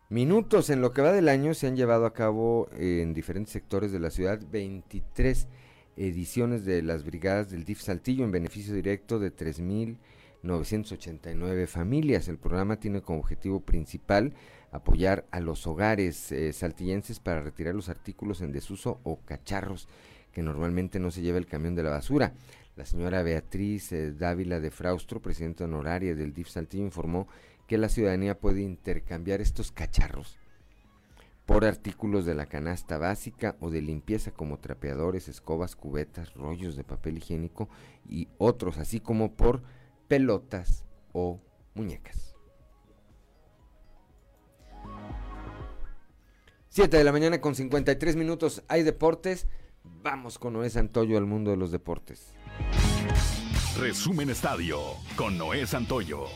minutos. En lo que va del año se han llevado a cabo en diferentes sectores de la ciudad 23 ediciones de las brigadas del DIF Saltillo en beneficio directo de 3.989 familias. El programa tiene como objetivo principal apoyar a los hogares eh, saltillenses para retirar los artículos en desuso o cacharros que normalmente no se lleva el camión de la basura. La señora Beatriz eh, Dávila de Fraustro, presidenta honoraria del DIF Saltillo, informó que la ciudadanía puede intercambiar estos cacharros por artículos de la canasta básica o de limpieza como trapeadores, escobas, cubetas, rollos de papel higiénico y otros, así como por pelotas o muñecas. 7 de la mañana con 53 minutos. Hay deportes. Vamos con Noé Santoyo al mundo de los deportes. Resumen Estadio con Noé Santoyo.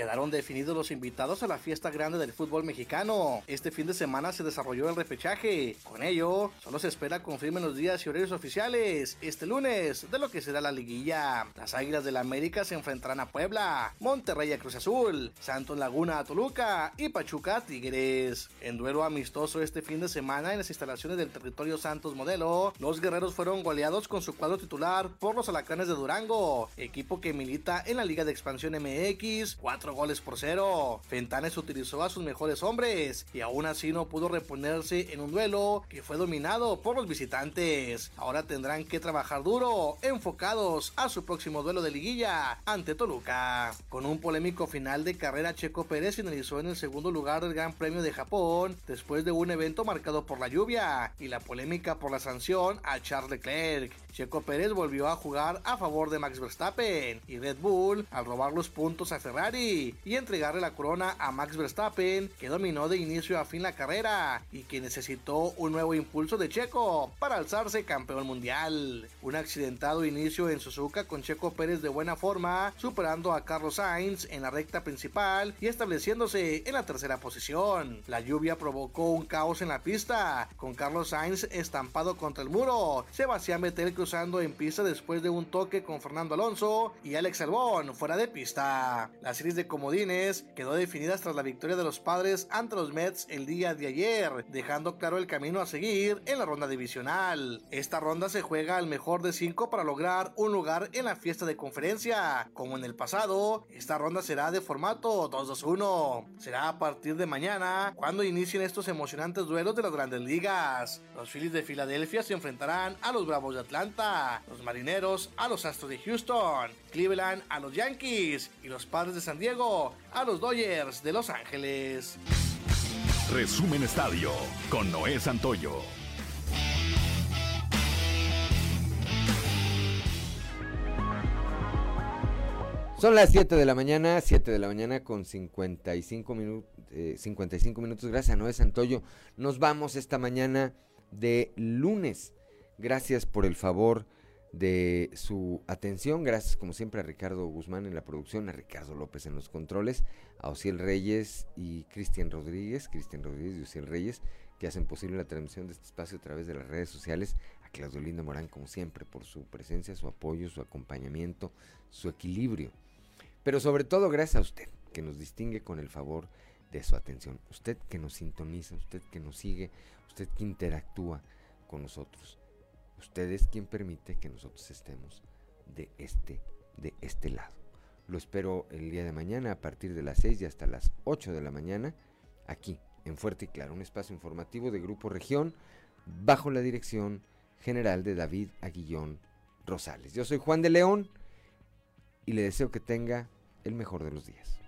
Quedaron definidos los invitados a la fiesta grande del fútbol mexicano. Este fin de semana se desarrolló el repechaje. Con ello, solo se espera confirmen los días y horarios oficiales este lunes de lo que será la liguilla. Las Águilas del la América se enfrentarán a Puebla, Monterrey a Cruz Azul, Santos Laguna a Toluca y Pachuca a Tigres. En duelo amistoso este fin de semana en las instalaciones del territorio Santos Modelo, los guerreros fueron goleados con su cuadro titular por los Alacanes de Durango, equipo que milita en la Liga de Expansión MX, cuatro goles por cero. Fentanes utilizó a sus mejores hombres y aún así no pudo reponerse en un duelo que fue dominado por los visitantes. Ahora tendrán que trabajar duro, enfocados a su próximo duelo de liguilla ante Toluca. Con un polémico final de carrera, Checo Pérez finalizó en el segundo lugar del Gran Premio de Japón después de un evento marcado por la lluvia y la polémica por la sanción a Charles Leclerc. Checo Pérez volvió a jugar a favor de Max Verstappen y Red Bull al robar los puntos a Ferrari y entregarle la corona a Max Verstappen que dominó de inicio a fin la carrera y que necesitó un nuevo impulso de Checo para alzarse campeón mundial. Un accidentado inicio en Suzuka con Checo Pérez de buena forma superando a Carlos Sainz en la recta principal y estableciéndose en la tercera posición. La lluvia provocó un caos en la pista con Carlos Sainz estampado contra el muro. Sebastián Vettel cruzando en pista después de un toque con Fernando Alonso y Alex Albón fuera de pista. La serie de comodines quedó definida tras la victoria de los padres ante los Mets el día de ayer, dejando claro el camino a seguir en la ronda divisional. Esta ronda se juega al mejor de cinco para lograr un lugar en la fiesta de conferencia. Como en el pasado, esta ronda será de formato 2-2-1. Será a partir de mañana cuando inicien estos emocionantes duelos de las grandes ligas. Los Phillies de Filadelfia se enfrentarán a los Bravos de Atlanta, los Marineros a los Astros de Houston, Cleveland a los Yankees y los Padres de San Diego a los Dodgers de Los Ángeles. Resumen Estadio con Noé Santoyo. Son las 7 de la mañana, 7 de la mañana con 55, minutos 55 minutos. Gracias a Noé Santoyo. Nos vamos esta mañana de lunes. Gracias por el favor de su atención. Gracias como siempre a Ricardo Guzmán en la producción, a Ricardo López en los controles, a Ociel Reyes y Cristian Rodríguez, Cristian Rodríguez y Ociel Reyes, que hacen posible la transmisión de este espacio a través de las redes sociales. A Claudio Lindo Morán, como siempre, por su presencia, su apoyo, su acompañamiento, su equilibrio. Pero sobre todo gracias a usted, que nos distingue con el favor de su atención. Usted que nos sintoniza, usted que nos sigue, usted que interactúa con nosotros. Usted es quien permite que nosotros estemos de este, de este lado. Lo espero el día de mañana a partir de las 6 y hasta las 8 de la mañana, aquí en Fuerte y Claro, un espacio informativo de Grupo Región, bajo la dirección general de David Aguillón Rosales. Yo soy Juan de León y le deseo que tenga el mejor de los días.